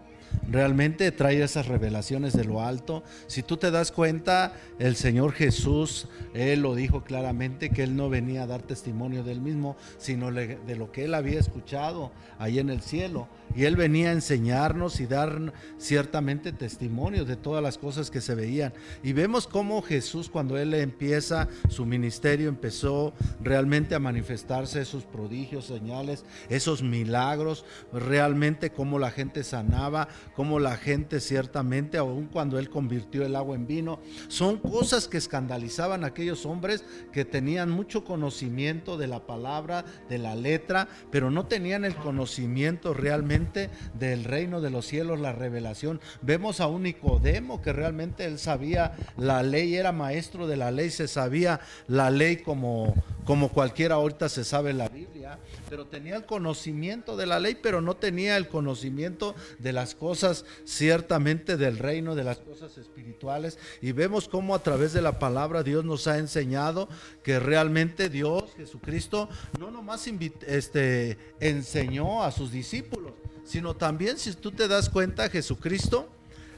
realmente trae esas revelaciones de lo alto. Si tú te das cuenta, el Señor Jesús, Él lo dijo claramente que Él no venía a dar testimonio del mismo, sino de lo que Él había escuchado ahí en el cielo. Y él venía a enseñarnos y dar ciertamente testimonio de todas las cosas que se veían. Y vemos cómo Jesús cuando él empieza su ministerio empezó realmente a manifestarse esos prodigios, señales, esos milagros, realmente cómo la gente sanaba, cómo la gente ciertamente, aun cuando él convirtió el agua en vino, son cosas que escandalizaban a aquellos hombres que tenían mucho conocimiento de la palabra, de la letra, pero no tenían el conocimiento realmente del reino de los cielos, la revelación. Vemos a un Nicodemo que realmente él sabía la ley, era maestro de la ley, se sabía la ley como, como cualquiera ahorita se sabe la Biblia, pero tenía el conocimiento de la ley, pero no tenía el conocimiento de las cosas ciertamente del reino, de las cosas espirituales. Y vemos cómo a través de la palabra Dios nos ha enseñado que realmente Dios, Jesucristo, no nomás este, enseñó a sus discípulos, sino también si tú te das cuenta, Jesucristo,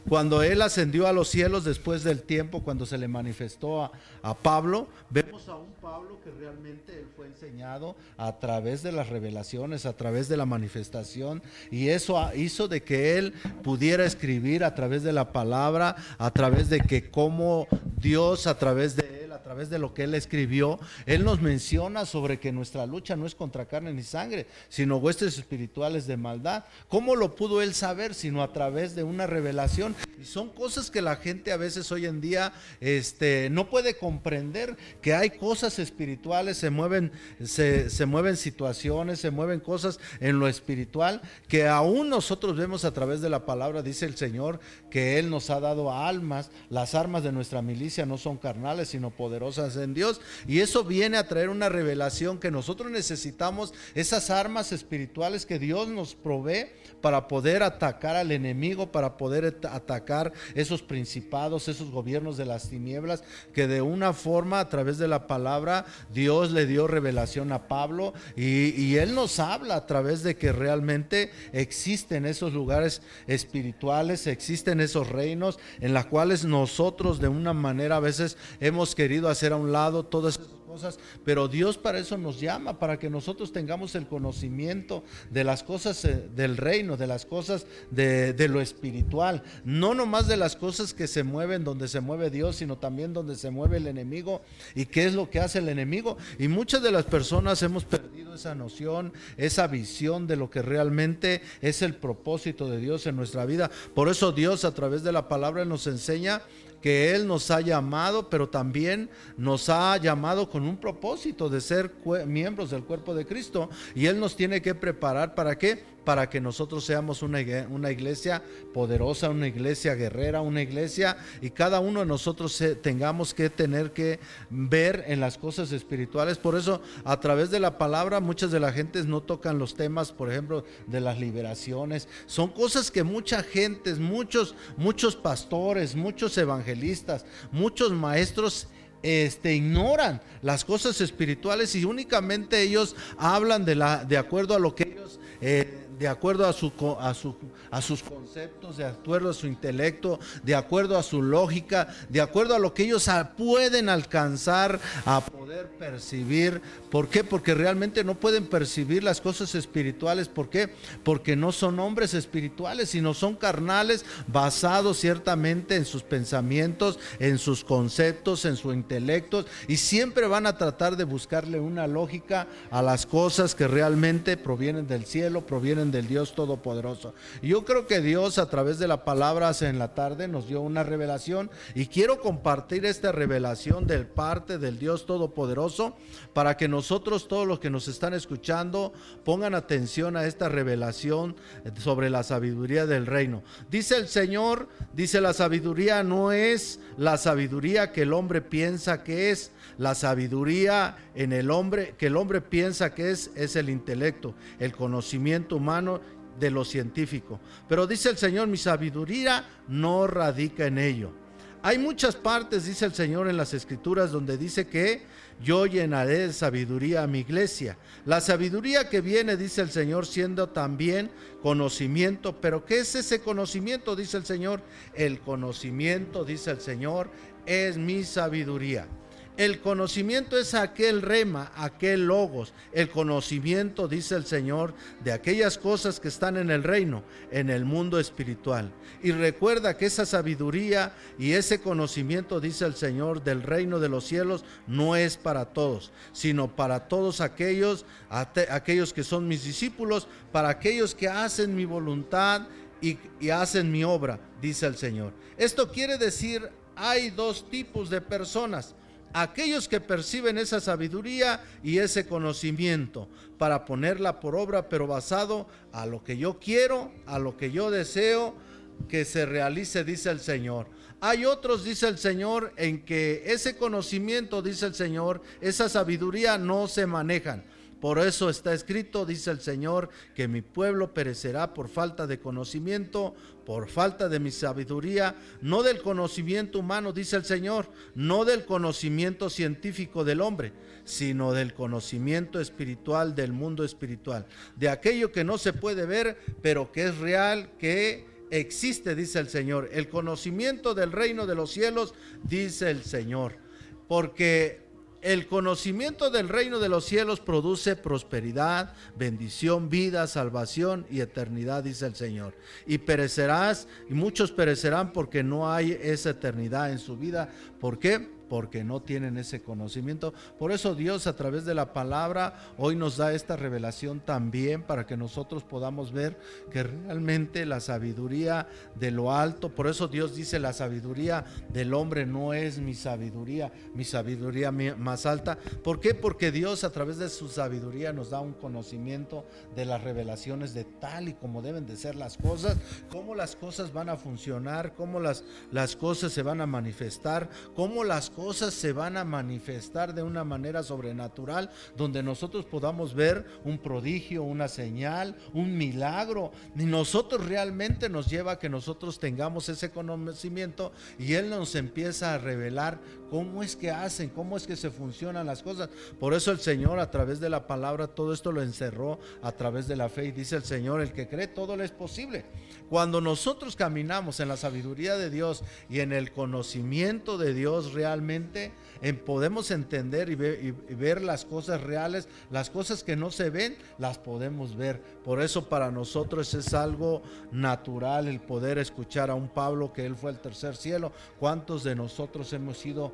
cuando él ascendió a los cielos después del tiempo, cuando se le manifestó a, a, Pablo, vemos a un Pablo que realmente él fue enseñado a través de las revelaciones, a través de la manifestación, y eso hizo de que él pudiera escribir a través de la palabra, a través de que como Dios a través de través de lo que él escribió, él nos menciona sobre que nuestra lucha no es contra carne ni sangre, sino huestes espirituales de maldad. ¿Cómo lo pudo él saber sino a través de una revelación? Y son cosas que la gente a veces hoy en día este, no puede comprender, que hay cosas espirituales, se mueven, se, se mueven situaciones, se mueven cosas en lo espiritual, que aún nosotros vemos a través de la palabra, dice el Señor, que Él nos ha dado almas, las armas de nuestra milicia no son carnales, sino poderosas en Dios. Y eso viene a traer una revelación que nosotros necesitamos, esas armas espirituales que Dios nos provee para poder atacar al enemigo, para poder atacar esos principados, esos gobiernos de las tinieblas, que de una forma a través de la palabra Dios le dio revelación a Pablo y, él nos habla a través de que realmente existen esos lugares espirituales, existen esos reinos en los cuales nosotros de una manera a veces hemos querido hacer a un lado todas esas pero Dios para eso nos llama, para que nosotros tengamos el conocimiento de las cosas eh, del reino, de las cosas de, de lo espiritual, no nomás de las cosas que se mueven donde se mueve Dios, sino también donde se mueve el enemigo y qué es lo que hace el enemigo. Y muchas de las personas hemos perdido esa noción, esa visión de lo que realmente es el propósito de Dios en nuestra vida. Por eso Dios a través de la palabra nos enseña que Él nos ha llamado, pero también nos ha llamado con un propósito de ser miembros del cuerpo de Cristo. Y Él nos tiene que preparar para qué? Para que nosotros seamos una, una iglesia poderosa, una iglesia guerrera, una iglesia y cada uno de nosotros tengamos que tener que ver en las cosas espirituales. Por eso a través de la palabra muchas de las gentes no tocan los temas, por ejemplo, de las liberaciones. Son cosas que mucha gente, muchos, muchos pastores, muchos evangelistas, muchos maestros este, ignoran las cosas espirituales y únicamente ellos hablan de, la, de acuerdo a lo que ellos eh, de acuerdo a, su, a, su, a sus conceptos, de acuerdo a su intelecto, de acuerdo a su lógica, de acuerdo a lo que ellos pueden alcanzar a poder percibir. ¿Por qué? Porque realmente no pueden percibir las cosas espirituales. ¿Por qué? Porque no son hombres espirituales, sino son carnales basados ciertamente en sus pensamientos, en sus conceptos, en su intelecto. Y siempre van a tratar de buscarle una lógica a las cosas que realmente provienen del cielo, provienen del Dios Todopoderoso. Yo creo que Dios a través de la palabra en la tarde nos dio una revelación y quiero compartir esta revelación del parte del Dios Todopoderoso para que nosotros, todos los que nos están escuchando, pongan atención a esta revelación sobre la sabiduría del reino. Dice el Señor, dice la sabiduría no es la sabiduría que el hombre piensa que es, la sabiduría en el hombre, que el hombre piensa que es, es el intelecto, el conocimiento humano de lo científico. Pero dice el Señor, mi sabiduría no radica en ello. Hay muchas partes, dice el Señor en las escrituras, donde dice que yo llenaré de sabiduría a mi iglesia. La sabiduría que viene, dice el Señor, siendo también conocimiento. Pero ¿qué es ese conocimiento? Dice el Señor. El conocimiento, dice el Señor, es mi sabiduría. El conocimiento es aquel rema, aquel logos. El conocimiento, dice el Señor, de aquellas cosas que están en el reino, en el mundo espiritual. Y recuerda que esa sabiduría y ese conocimiento, dice el Señor, del reino de los cielos, no es para todos, sino para todos aquellos, aquellos que son mis discípulos, para aquellos que hacen mi voluntad y, y hacen mi obra, dice el Señor. Esto quiere decir, hay dos tipos de personas aquellos que perciben esa sabiduría y ese conocimiento para ponerla por obra, pero basado a lo que yo quiero, a lo que yo deseo que se realice, dice el Señor. Hay otros, dice el Señor, en que ese conocimiento, dice el Señor, esa sabiduría no se manejan por eso está escrito, dice el Señor, que mi pueblo perecerá por falta de conocimiento, por falta de mi sabiduría, no del conocimiento humano, dice el Señor, no del conocimiento científico del hombre, sino del conocimiento espiritual del mundo espiritual, de aquello que no se puede ver, pero que es real, que existe, dice el Señor, el conocimiento del reino de los cielos, dice el Señor, porque el conocimiento del reino de los cielos produce prosperidad, bendición, vida, salvación y eternidad, dice el Señor. Y perecerás, y muchos perecerán porque no hay esa eternidad en su vida. ¿Por qué? Porque no tienen ese conocimiento. Por eso Dios a través de la palabra hoy nos da esta revelación también para que nosotros podamos ver que realmente la sabiduría de lo alto, por eso Dios dice la sabiduría del hombre no es mi sabiduría, mi sabiduría más alta. ¿Por qué? Porque Dios a través de su sabiduría nos da un conocimiento de las revelaciones de tal y como deben de ser las cosas, cómo las cosas van a funcionar, cómo las, las cosas se van a manifestar, cómo las cosas se van a manifestar de una manera sobrenatural, donde nosotros podamos ver un prodigio, una señal, un milagro. Y nosotros realmente nos lleva a que nosotros tengamos ese conocimiento y Él nos empieza a revelar cómo es que hacen, cómo es que se funcionan las cosas. Por eso el Señor a través de la palabra todo esto lo encerró a través de la fe y dice el Señor, el que cree todo le es posible. Cuando nosotros caminamos en la sabiduría de Dios y en el conocimiento de Dios realmente, podemos entender y ver, las cosas reales, las cosas que no se ven, las podemos ver. Por eso para nosotros es algo natural el poder escuchar a un Pablo que él fue el tercer cielo. ¿Cuántos de nosotros hemos sido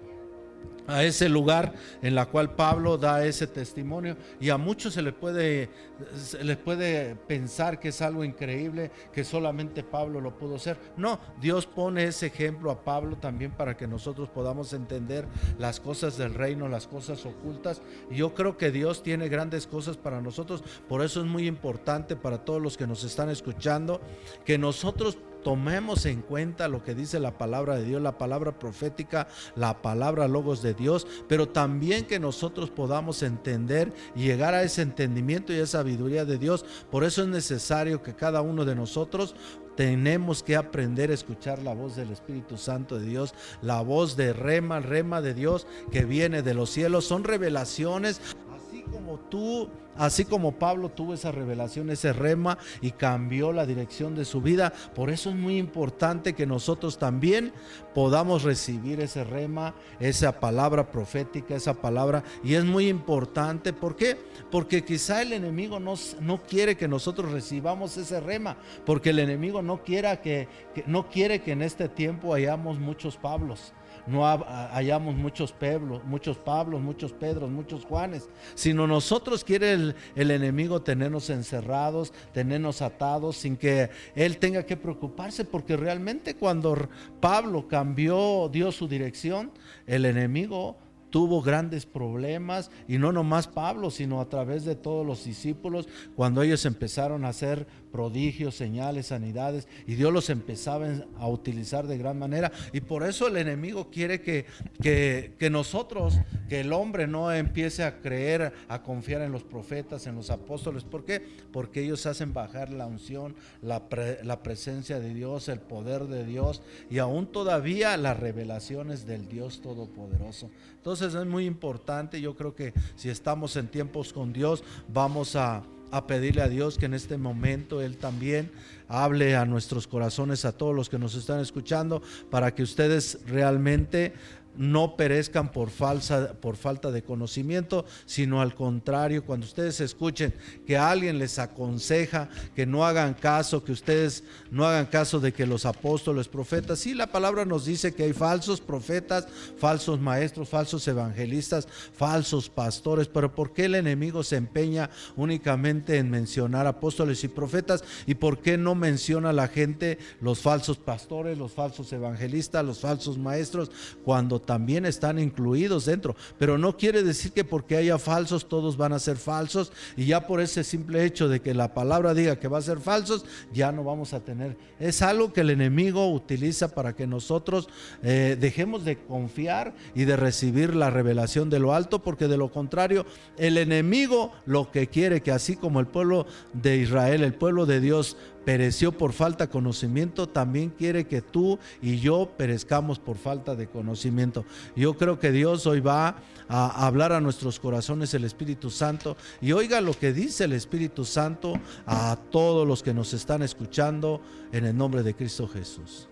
a ese lugar en la cual Pablo da ese testimonio y a muchos se les puede se les puede pensar que es algo increíble que solamente Pablo lo pudo hacer. No, Dios pone ese ejemplo a Pablo también para que nosotros podamos entender las cosas del reino, las cosas ocultas. Yo creo que Dios tiene grandes cosas para nosotros, por eso es muy importante para todos los que nos están escuchando que nosotros tomemos en cuenta lo que dice la palabra de Dios, la palabra profética, la palabra logos de Dios, pero también que nosotros podamos entender y llegar a ese entendimiento y esa sabiduría de Dios. Por eso es necesario que cada uno de nosotros tenemos que aprender a escuchar la voz del Espíritu Santo de Dios, la voz de rema, rema de Dios que viene de los cielos. Son revelaciones, así como tú Así como Pablo tuvo esa revelación, ese rema y cambió la dirección de su vida, por eso es muy importante que nosotros también podamos recibir ese rema, esa palabra profética, esa palabra. Y es muy importante, ¿por qué? Porque quizá el enemigo no, no quiere que nosotros recibamos ese rema, porque el enemigo no, quiera que, no quiere que en este tiempo hayamos muchos Pablos no hayamos muchos Pablos, muchos Pablos, muchos Pedros, muchos Juanes, sino nosotros quiere el, el, enemigo tenernos encerrados, tenernos atados, sin que él tenga que preocuparse, porque realmente cuando Pablo cambió, dio su dirección, el enemigo tuvo grandes problemas y no nomás Pablo, sino a través de todos los discípulos, cuando ellos empezaron a hacer prodigios, señales, sanidades, y Dios los empezaba a utilizar de gran manera. Y por eso el enemigo quiere que, que, nosotros, que el hombre no empiece a creer, a confiar en los profetas, en los apóstoles. ¿Por qué? Porque ellos hacen bajar la unción, la, la presencia de Dios, el poder de Dios y aún todavía las revelaciones del Dios Todopoderoso. Entonces es muy importante, yo creo que si estamos en tiempos con Dios, vamos a a pedirle a Dios que en este momento Él también hable a nuestros corazones, a todos los que nos están escuchando, para que ustedes realmente no perezcan por, falsa, por falta de conocimiento, sino al contrario, cuando ustedes escuchen que alguien les aconseja que no hagan caso, que ustedes no hagan caso de que los apóstoles, profetas, sí, la palabra nos dice que hay falsos profetas, falsos maestros, falsos evangelistas, falsos pastores, pero ¿por qué el enemigo se empeña únicamente en mencionar apóstoles y profetas? ¿Y por qué no menciona la gente los falsos pastores, los falsos evangelistas, los falsos maestros, cuando también están incluidos dentro. Pero no quiere decir que porque haya falsos todos van a ser falsos y ya por ese simple hecho de que la palabra diga que va a ser falsos, ya no vamos a tener. Es algo que el enemigo utiliza para que nosotros eh, dejemos de confiar y de recibir la revelación de lo alto, porque de lo contrario, el enemigo lo que quiere que así como el pueblo de Israel, el pueblo de Dios, pereció por falta de conocimiento, también quiere que tú y yo perezcamos por falta de conocimiento. Yo creo que Dios hoy va a hablar a nuestros corazones el Espíritu Santo y oiga lo que dice el Espíritu Santo a todos los que nos están escuchando en el nombre de Cristo Jesús.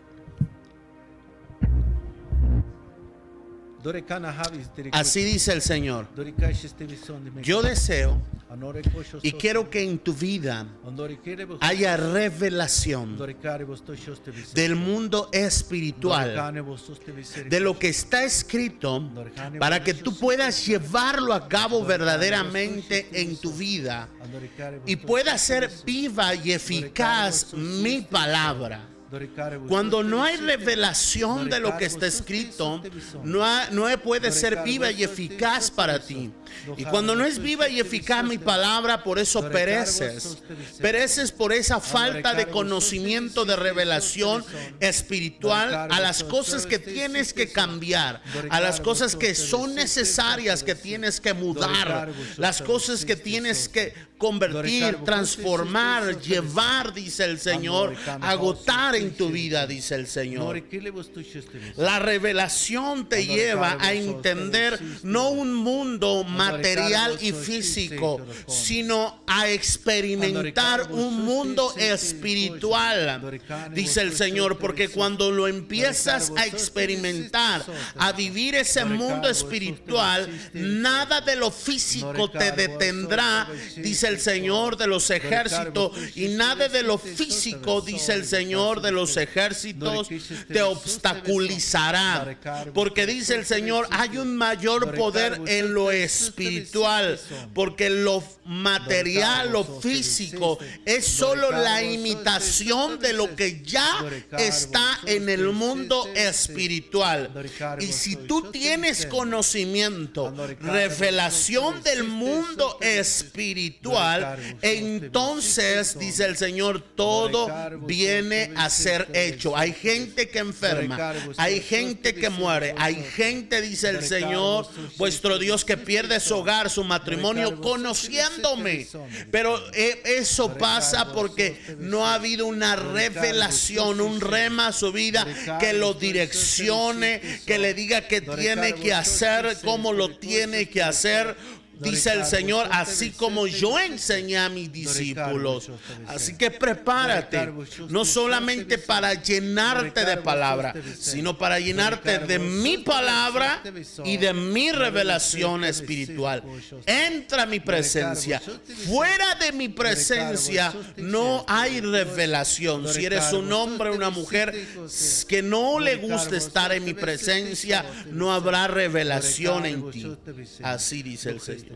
Así dice el Señor. Yo deseo y quiero que en tu vida haya revelación del mundo espiritual, de lo que está escrito, para que tú puedas llevarlo a cabo verdaderamente en tu vida y pueda ser viva y eficaz mi palabra. Cuando no hay revelación de lo que está escrito, no, no puede ser viva y eficaz para ti. Y cuando no es viva y eficaz mi palabra, por eso pereces. Pereces por esa falta de conocimiento, de revelación espiritual a las cosas que tienes que cambiar, a las cosas que son necesarias, que tienes que mudar, las cosas que tienes que convertir, transformar, llevar, dice el Señor, agotar en tu vida, dice el Señor. La revelación te lleva a entender no un mundo material y físico, sino a experimentar un mundo espiritual, dice el Señor, porque cuando lo empiezas a experimentar, a vivir ese mundo espiritual, nada de lo físico te detendrá, dice el Señor de los ejércitos, y nada de lo físico, dice el Señor de los ejércitos, te obstaculizará. Porque dice el Señor, hay un mayor poder en lo espiritual, porque lo material, lo físico, es solo la imitación de lo que ya está en el mundo espiritual. Y si tú tienes conocimiento, revelación del mundo espiritual, entonces, dice el Señor, todo viene a ser hecho. Hay gente que enferma, hay gente que muere, hay gente, dice el Señor, vuestro Dios, que pierde su hogar, su matrimonio, conociéndome. Pero eh, eso pasa porque no ha habido una revelación, un rema a su vida que lo direccione, que le diga qué tiene que hacer, cómo lo tiene que hacer dice el Señor, así como yo enseñé a mis discípulos. Así que prepárate, no solamente para llenarte de palabra, sino para llenarte de mi palabra y de mi revelación espiritual. Entra a mi presencia. Fuera de mi presencia no hay revelación. Si eres un hombre o una mujer que no le gusta estar en mi presencia, no habrá revelación en ti. Así dice el Señor.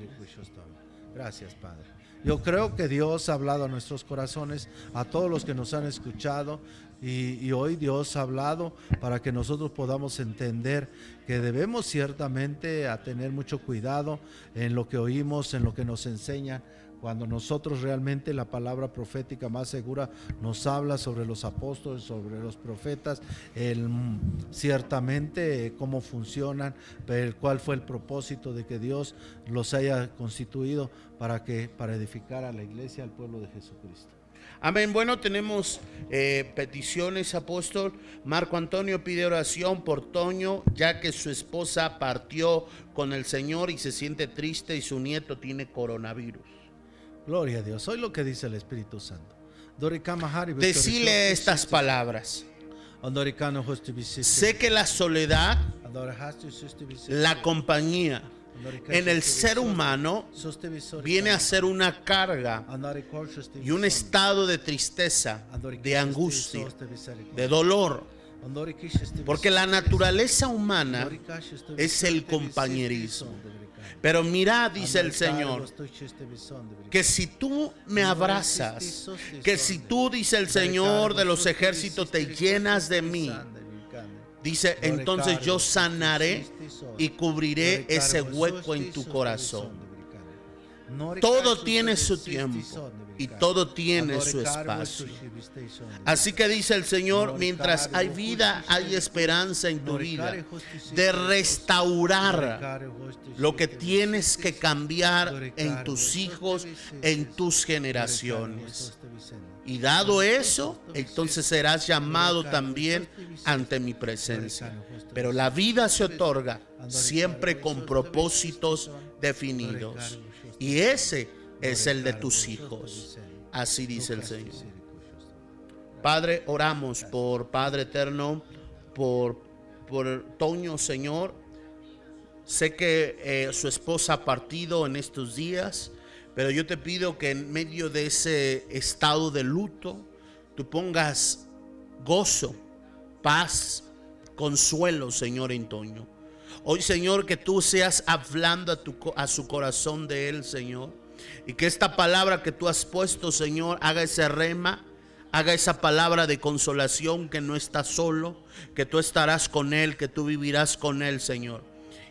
Gracias, Padre. Yo creo que Dios ha hablado a nuestros corazones, a todos los que nos han escuchado, y, hoy Dios ha hablado para que nosotros podamos entender que debemos ciertamente a tener mucho cuidado en lo que oímos, en lo que nos enseñan cuando nosotros realmente la palabra profética más segura nos habla sobre los apóstoles, sobre los profetas, el, ciertamente cómo funcionan, pero cuál fue el propósito de que Dios los haya constituido para que para edificar a la iglesia, al pueblo de Jesucristo. Amén. Bueno, tenemos eh, peticiones, apóstol. Marco Antonio pide oración por Toño, ya que su esposa partió con el Señor y se siente triste y su nieto tiene coronavirus. Gloria a Dios. Hoy lo que dice el Espíritu Santo. Decile estas palabras. Sé que la soledad la compañía en el ser humano viene a ser una carga y un estado de tristeza, de angustia, de dolor. Porque la naturaleza humana es el compañerismo. Pero mira, dice el Señor, que si tú me abrazas, que si tú, dice el Señor de los ejércitos, te llenas de mí, dice, entonces yo sanaré y cubriré ese hueco en tu corazón. Todo tiene su tiempo y todo tiene su espacio. Así que dice el Señor, mientras hay vida, hay esperanza en tu vida de restaurar lo que tienes que cambiar en tus hijos, en tus generaciones. Y dado eso, entonces serás llamado también ante mi presencia. Pero la vida se otorga siempre con propósitos definidos. Y ese es el de tus hijos. Así dice el Señor. Padre, oramos por Padre Eterno, por, por Toño, Señor. Sé que eh, su esposa ha partido en estos días, pero yo te pido que en medio de ese estado de luto, tú pongas gozo, paz, consuelo, Señor en Toño. Hoy, Señor, que tú seas hablando a, tu, a su corazón de él, Señor. Y que esta palabra que tú has puesto, Señor, haga ese rema, haga esa palabra de consolación que no está solo, que tú estarás con Él, que tú vivirás con Él, Señor.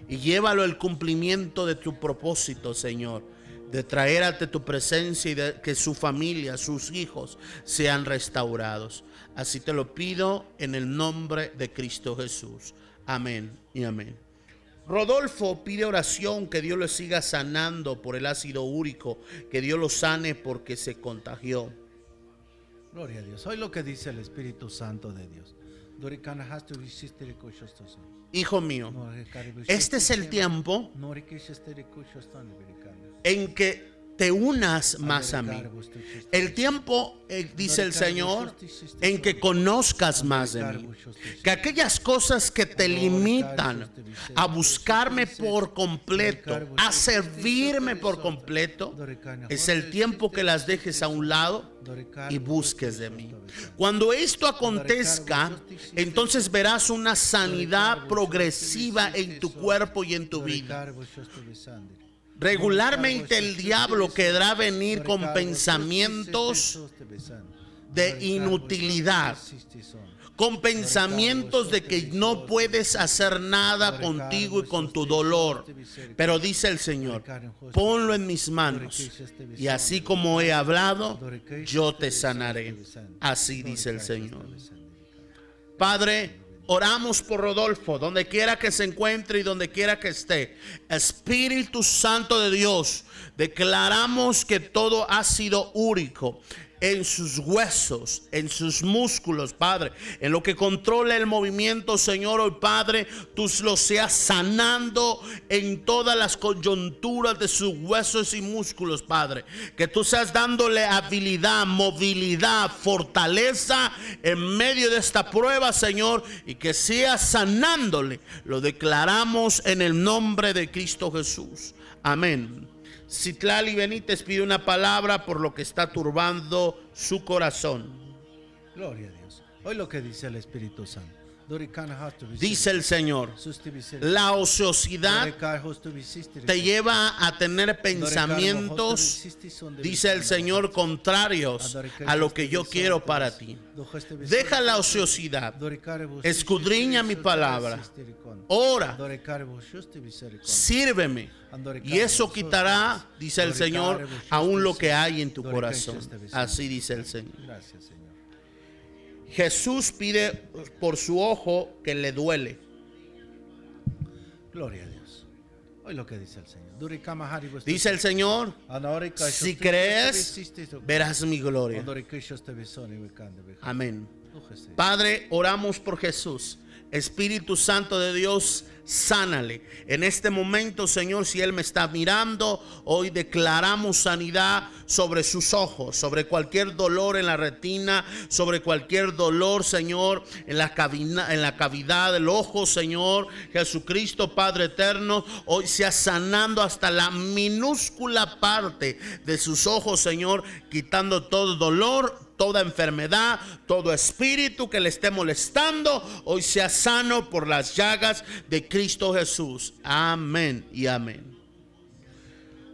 Y llévalo el cumplimiento de tu propósito, Señor, de traer tu presencia y de que su familia, sus hijos sean restaurados. Así te lo pido en el nombre de Cristo Jesús. Amén y amén. Rodolfo pide oración que Dios lo siga sanando por el ácido úrico, que Dios lo sane porque se contagió. Gloria a Dios. Hoy lo que dice el Espíritu Santo de Dios. Hijo mío, este es el tiempo en que te unas más a mí. El tiempo, eh, dice el Señor, en que conozcas más de mí. Que aquellas cosas que te limitan a buscarme por completo, a servirme por completo, es el tiempo que las dejes a un lado y busques de mí. Cuando esto acontezca, entonces verás una sanidad progresiva en tu cuerpo y en tu vida. Regularmente el diablo querrá venir con pensamientos de inutilidad, con pensamientos de que no puedes hacer nada contigo y con tu dolor. Pero dice el Señor, ponlo en mis manos y así como he hablado, yo te sanaré. Así dice el Señor. Padre, Oramos por Rodolfo, donde quiera que se encuentre y donde quiera que esté. Espíritu Santo de Dios, declaramos que todo ha sido único en sus huesos, en sus músculos, Padre, en lo que controla el movimiento, Señor, hoy, Padre, tú lo seas sanando en todas las coyunturas de sus huesos y músculos, Padre. Que tú seas dándole habilidad, movilidad, fortaleza en medio de esta prueba, Señor, y que seas sanándole. Lo declaramos en el nombre de Cristo Jesús. Amén. Citlali Benítez pide una palabra por lo que está turbando su corazón. Gloria a Dios. Hoy lo que dice el Espíritu Santo. Dice el Señor, la ociosidad te lleva a tener pensamientos, dice el Señor, contrarios a lo que yo quiero para ti. Deja la ociosidad, escudriña mi palabra, ora, sírveme. Y eso quitará, dice el Señor, aún lo que hay en tu corazón. Así dice el Señor. Gracias, Señor. Jesús pide por su ojo que le duele. Gloria a Dios. Hoy lo que dice el Señor. Dice el Señor, si crees, verás mi gloria. Amén. Padre, oramos por Jesús. Espíritu Santo de Dios, sánale. En este momento, Señor, si Él me está mirando, hoy declaramos sanidad sobre sus ojos, sobre cualquier dolor en la retina, sobre cualquier dolor, Señor, en la, cabina, en la cavidad del ojo, Señor. Jesucristo, Padre eterno, hoy sea sanando hasta la minúscula parte de sus ojos, Señor, quitando todo dolor, toda enfermedad, todo espíritu que le esté molestando, hoy sea sano por las llagas de Cristo Jesús. Amén y amén.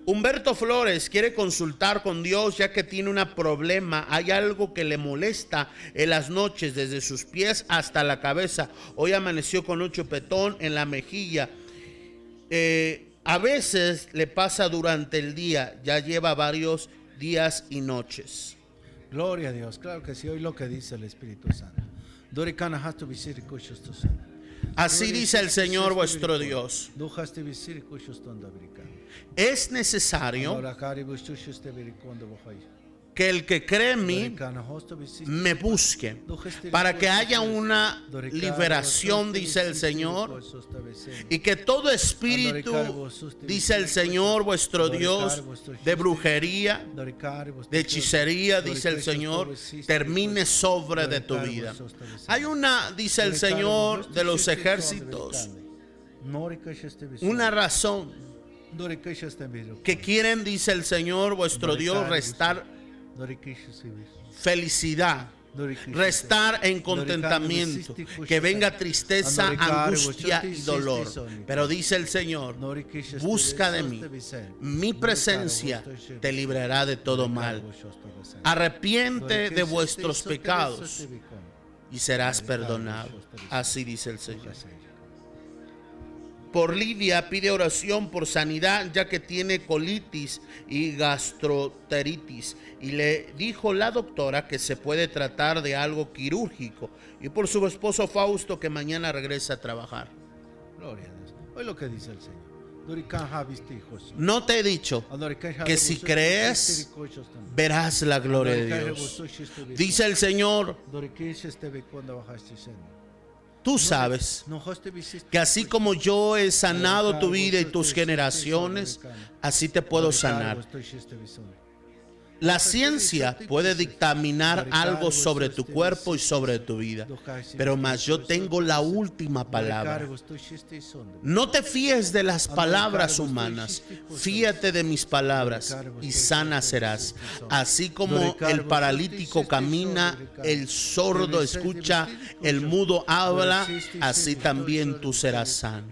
Humberto Flores quiere consultar con Dios ya que tiene un problema, hay algo que le molesta en las noches desde sus pies hasta la cabeza. Hoy amaneció con un chupetón en la mejilla. Eh, a veces le pasa durante el día, ya lleva varios días y noches. Gloria a Dios. Claro que sí, hoy lo que dice el Espíritu Santo. Así dice el Señor vuestro Dios. Es necesario que el que cree en mí me busque para que haya una liberación, dice el Señor, y que todo espíritu, dice el Señor vuestro Dios, de brujería, de hechicería, dice el Señor, termine sobre de tu vida. Hay una, dice el Señor de los ejércitos, una razón que quieren, dice el Señor vuestro Dios, restar felicidad, restar en contentamiento, que venga tristeza, angustia y dolor. Pero dice el Señor, busca de mí, mi presencia te librará de todo mal. Arrepiente de vuestros pecados y serás perdonado. Así dice el Señor por Lidia pide oración por sanidad ya que tiene colitis y gastroenteritis y le dijo la doctora que se puede tratar de algo quirúrgico y por su esposo Fausto que mañana regresa a trabajar. Gloria a Dios. Hoy lo que dice el Señor. No te he dicho que si crees verás la gloria de Dios. Dice el Señor Tú sabes que así como yo he sanado tu vida y tus generaciones, así te puedo sanar. La ciencia puede dictaminar algo sobre tu cuerpo y sobre tu vida, pero más yo tengo la última palabra. No te fíes de las palabras humanas, fíate de mis palabras y sana serás. Así como el paralítico camina, el sordo escucha, el mudo habla, así también tú serás sano.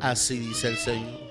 Así dice el Señor.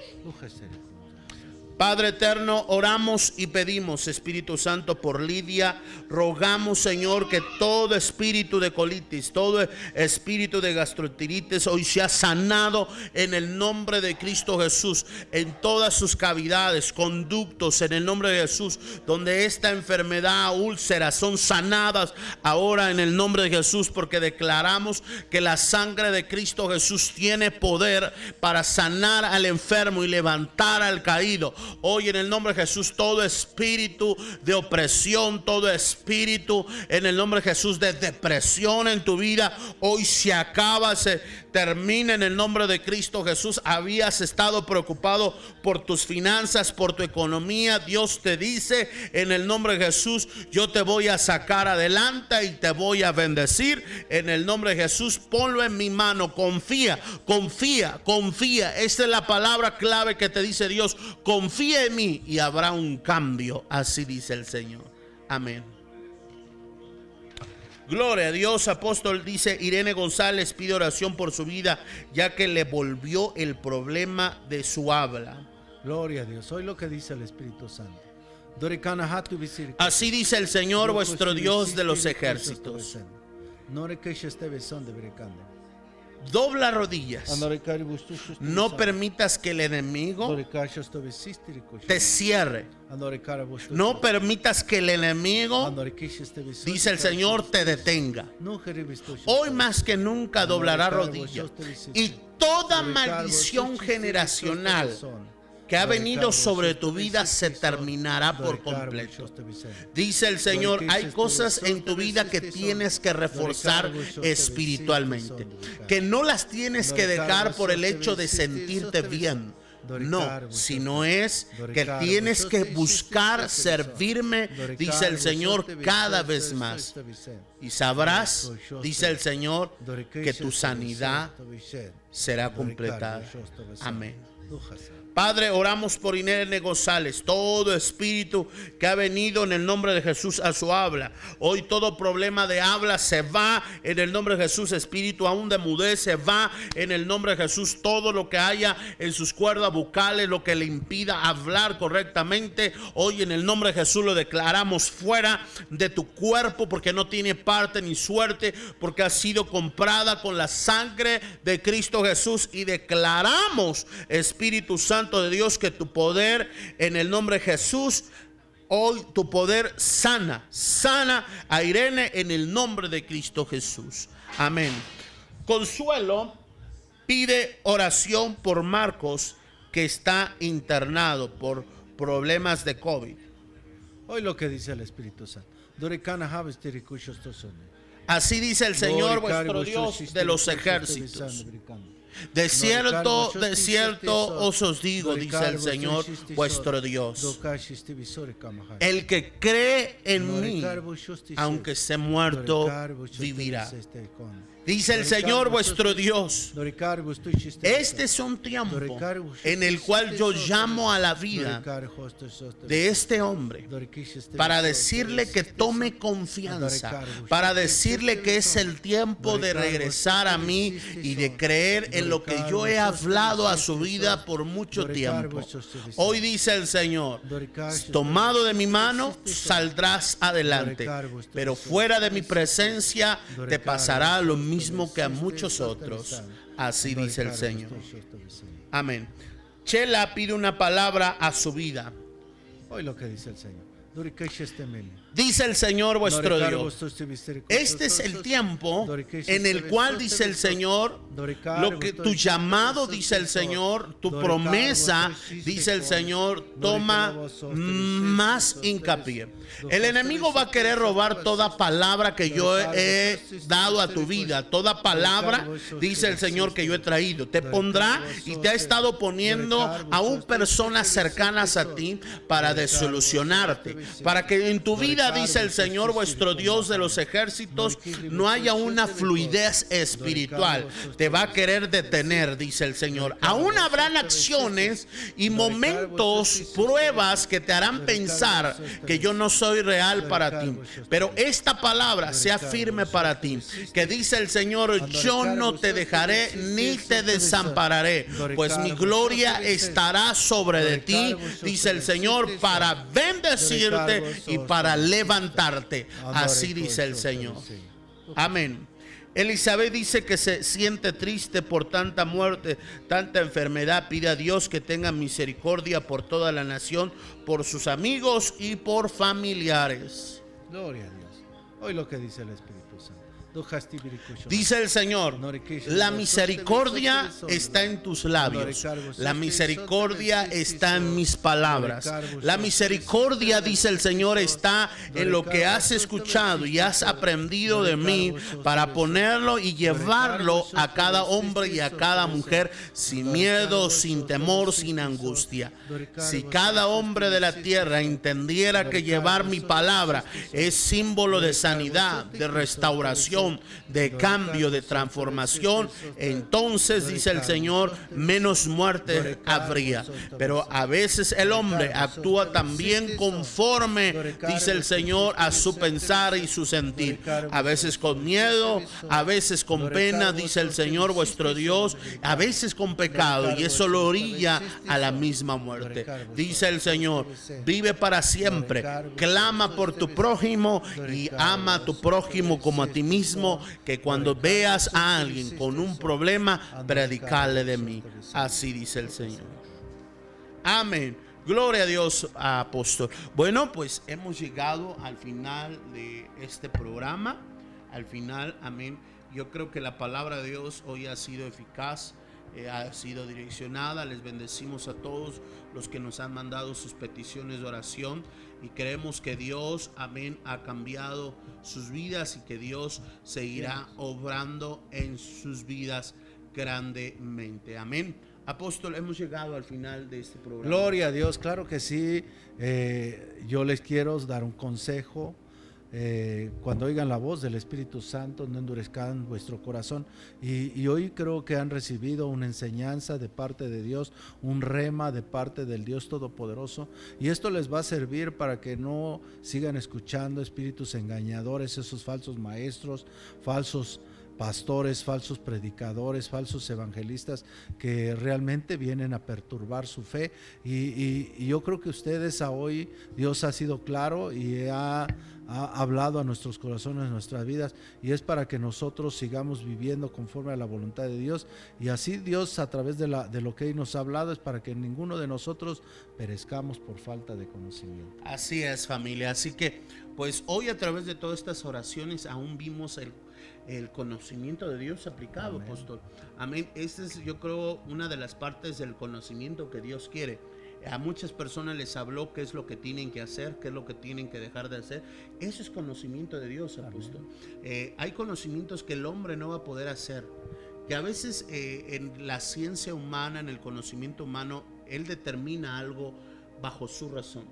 Padre eterno, oramos y pedimos, Espíritu Santo, por Lidia. Rogamos, Señor, que todo espíritu de colitis, todo espíritu de gastroenteritis hoy sea sanado en el nombre de Cristo Jesús, en todas sus cavidades, conductos, en el nombre de Jesús, donde esta enfermedad, úlceras, son sanadas ahora en el nombre de Jesús, porque declaramos que la sangre de Cristo Jesús tiene poder para sanar al enfermo y levantar al caído. Hoy en el nombre de Jesús, todo espíritu de opresión, todo espíritu en el nombre de Jesús de depresión en tu vida, hoy se acaba, se termina en el nombre de Cristo Jesús. Habías estado preocupado por tus finanzas, por tu economía. Dios te dice en el nombre de Jesús, yo te voy a sacar adelante y te voy a bendecir. En el nombre de Jesús, ponlo en mi mano. Confía, confía, confía. Esta es la palabra clave que te dice Dios. Confía en mí y habrá un cambio. Así dice el Señor. Amén. Gloria a Dios, apóstol, dice Irene González, pide oración por su vida, ya que le volvió el problema de su habla. Gloria a Dios, hoy lo que dice el Espíritu Santo. Así dice el Señor vuestro Dios de los ejércitos. Dobla rodillas. No permitas que el enemigo te cierre. No permitas que el enemigo, dice el Señor, te detenga. Hoy más que nunca doblará rodillas. Y toda maldición generacional que ha venido sobre tu vida se terminará por completo. Dice el Señor, hay cosas en tu vida que tienes que reforzar espiritualmente, que no las tienes que dejar por el hecho de sentirte bien. No, sino es que tienes que buscar servirme, dice el Señor, cada vez más. Y sabrás, dice el Señor, que tu sanidad será completada. Amén. Padre, oramos por Inés González, todo espíritu que ha venido en el nombre de Jesús a su habla. Hoy todo problema de habla se va en el nombre de Jesús, espíritu aún de mudez se va en el nombre de Jesús. Todo lo que haya en sus cuerdas bucales, lo que le impida hablar correctamente, hoy en el nombre de Jesús lo declaramos fuera de tu cuerpo porque no tiene parte ni suerte, porque ha sido comprada con la sangre de Cristo Jesús y declaramos, Espíritu Santo, de Dios, que tu poder en el nombre de Jesús, hoy tu poder sana, sana a Irene en el nombre de Cristo Jesús. Amén. Consuelo pide oración por Marcos que está internado por problemas de COVID. Hoy lo que dice el Espíritu Santo. Así dice el Señor vuestro Dios de los ejércitos. De cierto, de cierto os digo, dice el Señor vuestro Dios. El que cree en mí, aunque esté muerto, vivirá. Dice el Señor vuestro Dios, este es un tiempo en el cual yo llamo a la vida de este hombre para decirle que tome confianza, para decirle que es el tiempo de regresar a mí y de creer en lo que yo he hablado a su vida por mucho tiempo. Hoy dice el Señor, tomado de mi mano, saldrás adelante, pero fuera de mi presencia te pasará lo mismo mismo que a muchos otros. Así dice el Señor. Amén. Chela pide una palabra a su vida. Hoy lo que dice el Señor. Dice el Señor vuestro Dios. Este es el tiempo en el cual dice el Señor, lo que tu llamado dice el Señor, tu promesa dice el Señor, toma más hincapié. El enemigo va a querer robar toda palabra que yo he dado a tu vida, toda palabra dice el Señor que yo he traído. Te pondrá y te ha estado poniendo aún personas cercanas a ti para desolucionarte, para que en tu vida dice el Señor vuestro Dios de los ejércitos, no haya una fluidez espiritual. Te va a querer detener, dice el Señor. Aún habrán acciones y momentos, pruebas que te harán pensar que yo no soy real para ti. Pero esta palabra sea firme para ti. Que dice el Señor, yo no te dejaré ni te desampararé, pues mi gloria estará sobre de ti, dice el Señor, para bendecirte y para levantarte. Así dice el Señor. Amén. Elizabeth dice que se siente triste por tanta muerte, tanta enfermedad. Pide a Dios que tenga misericordia por toda la nación, por sus amigos y por familiares. Gloria a Dios. Hoy lo que dice el Espíritu. Dice el Señor, la misericordia está en tus labios, la misericordia está en mis palabras, la misericordia, dice el Señor, está en lo que has escuchado y has aprendido de mí para ponerlo y llevarlo a cada hombre y a cada mujer sin miedo, sin temor, sin angustia. Si cada hombre de la tierra entendiera que llevar mi palabra es símbolo de sanidad, de restauración, de cambio, de transformación, entonces dice el Señor, menos muerte habría. Pero a veces el hombre actúa también conforme, dice el Señor, a su pensar y su sentir. A veces con miedo, a veces con pena, dice el Señor vuestro Dios, a veces con pecado y eso lo orilla a la misma muerte. Dice el Señor, vive para siempre, clama por tu prójimo y ama a tu prójimo como a ti mismo que cuando veas a alguien con un problema, predicarle de mí. Así dice el Señor. Amén. Gloria a Dios, apóstol. Bueno, pues hemos llegado al final de este programa. Al final, amén. Yo creo que la palabra de Dios hoy ha sido eficaz eh, ha sido direccionada. Les bendecimos a todos los que nos han mandado sus peticiones de oración y creemos que Dios, amén, ha cambiado sus vidas y que Dios seguirá obrando en sus vidas grandemente. Amén. Apóstol, hemos llegado al final de este programa. Gloria a Dios, claro que sí. Eh, yo les quiero dar un consejo. Eh, cuando oigan la voz del Espíritu Santo, no endurezcan vuestro corazón. Y, hoy creo que han recibido una enseñanza de parte de Dios, un rema de parte del Dios Todopoderoso. Y esto les va a servir para que no sigan escuchando espíritus engañadores, esos falsos maestros, falsos pastores, falsos predicadores, falsos evangelistas que realmente vienen a perturbar su fe. Y, y, y yo creo que ustedes a hoy, Dios ha sido claro y ha, ha, hablado a nuestros corazones, a nuestras vidas, y es para que nosotros sigamos viviendo conforme a la voluntad de Dios. Y así Dios a través de, la, de lo que Él nos ha hablado es para que ninguno de nosotros perezcamos por falta de conocimiento. Así es familia, así que pues hoy a través de todas estas oraciones aún vimos el el conocimiento de Dios aplicado, Amén. apóstol. Amén. Esta es, yo creo, una de las partes del conocimiento que Dios quiere. A muchas personas les habló qué es lo que tienen que hacer, qué es lo que tienen que dejar de hacer. Eso es conocimiento de Dios, apóstol. Eh, hay conocimientos que el hombre no va a poder hacer. Que a veces eh, en la ciencia humana, en el conocimiento humano, él determina algo bajo su razón.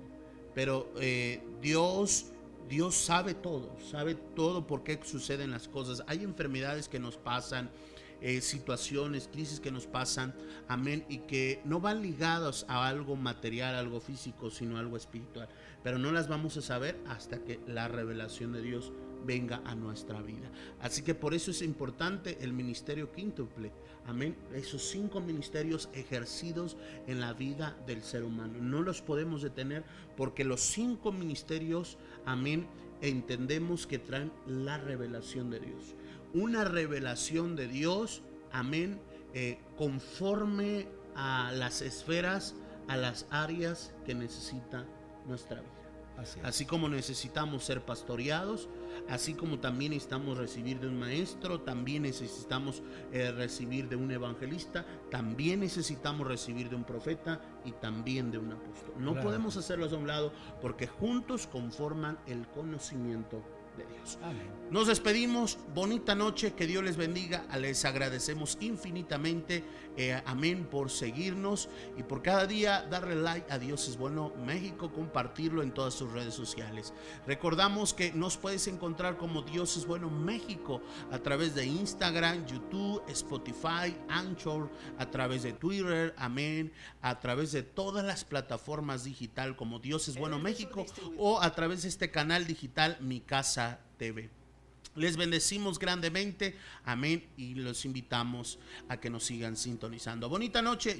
Pero eh, Dios Dios sabe todo, sabe todo por qué suceden las cosas. Hay enfermedades que nos pasan, eh, situaciones, crisis que nos pasan, amén, y que no van ligados a algo material, algo físico, sino algo espiritual. Pero no las vamos a saber hasta que la revelación de Dios venga a nuestra vida. Así que por eso es importante el ministerio quíntuple. Amén. Esos cinco ministerios ejercidos en la vida del ser humano. No los podemos detener porque los cinco ministerios, amén, entendemos que traen la revelación de Dios. Una revelación de Dios, amén, eh, conforme a las esferas, a las áreas que necesita nuestra vida. Así, así, como necesitamos ser pastoreados, así como también necesitamos recibir de un maestro, también necesitamos eh, recibir de un evangelista, también necesitamos recibir de un profeta y también de un apóstol. No claro. podemos hacerlos a un lado porque juntos conforman el conocimiento de Dios. Amén. Nos despedimos, bonita noche, que Dios les bendiga, les agradecemos infinitamente, eh, amén, por seguirnos y por cada día darle like a Dios es bueno México, compartirlo en todas sus redes sociales. Recordamos que nos puedes encontrar como Dios es bueno México a través de Instagram, YouTube, Spotify, Anchor, a través de Twitter, amén, a través de todas las plataformas digital como Dios es bueno México o a través de este canal digital Mi Casa Les bendecimos grandemente, amén, y los invitamos a que nos sigan sintonizando. Bonita noche.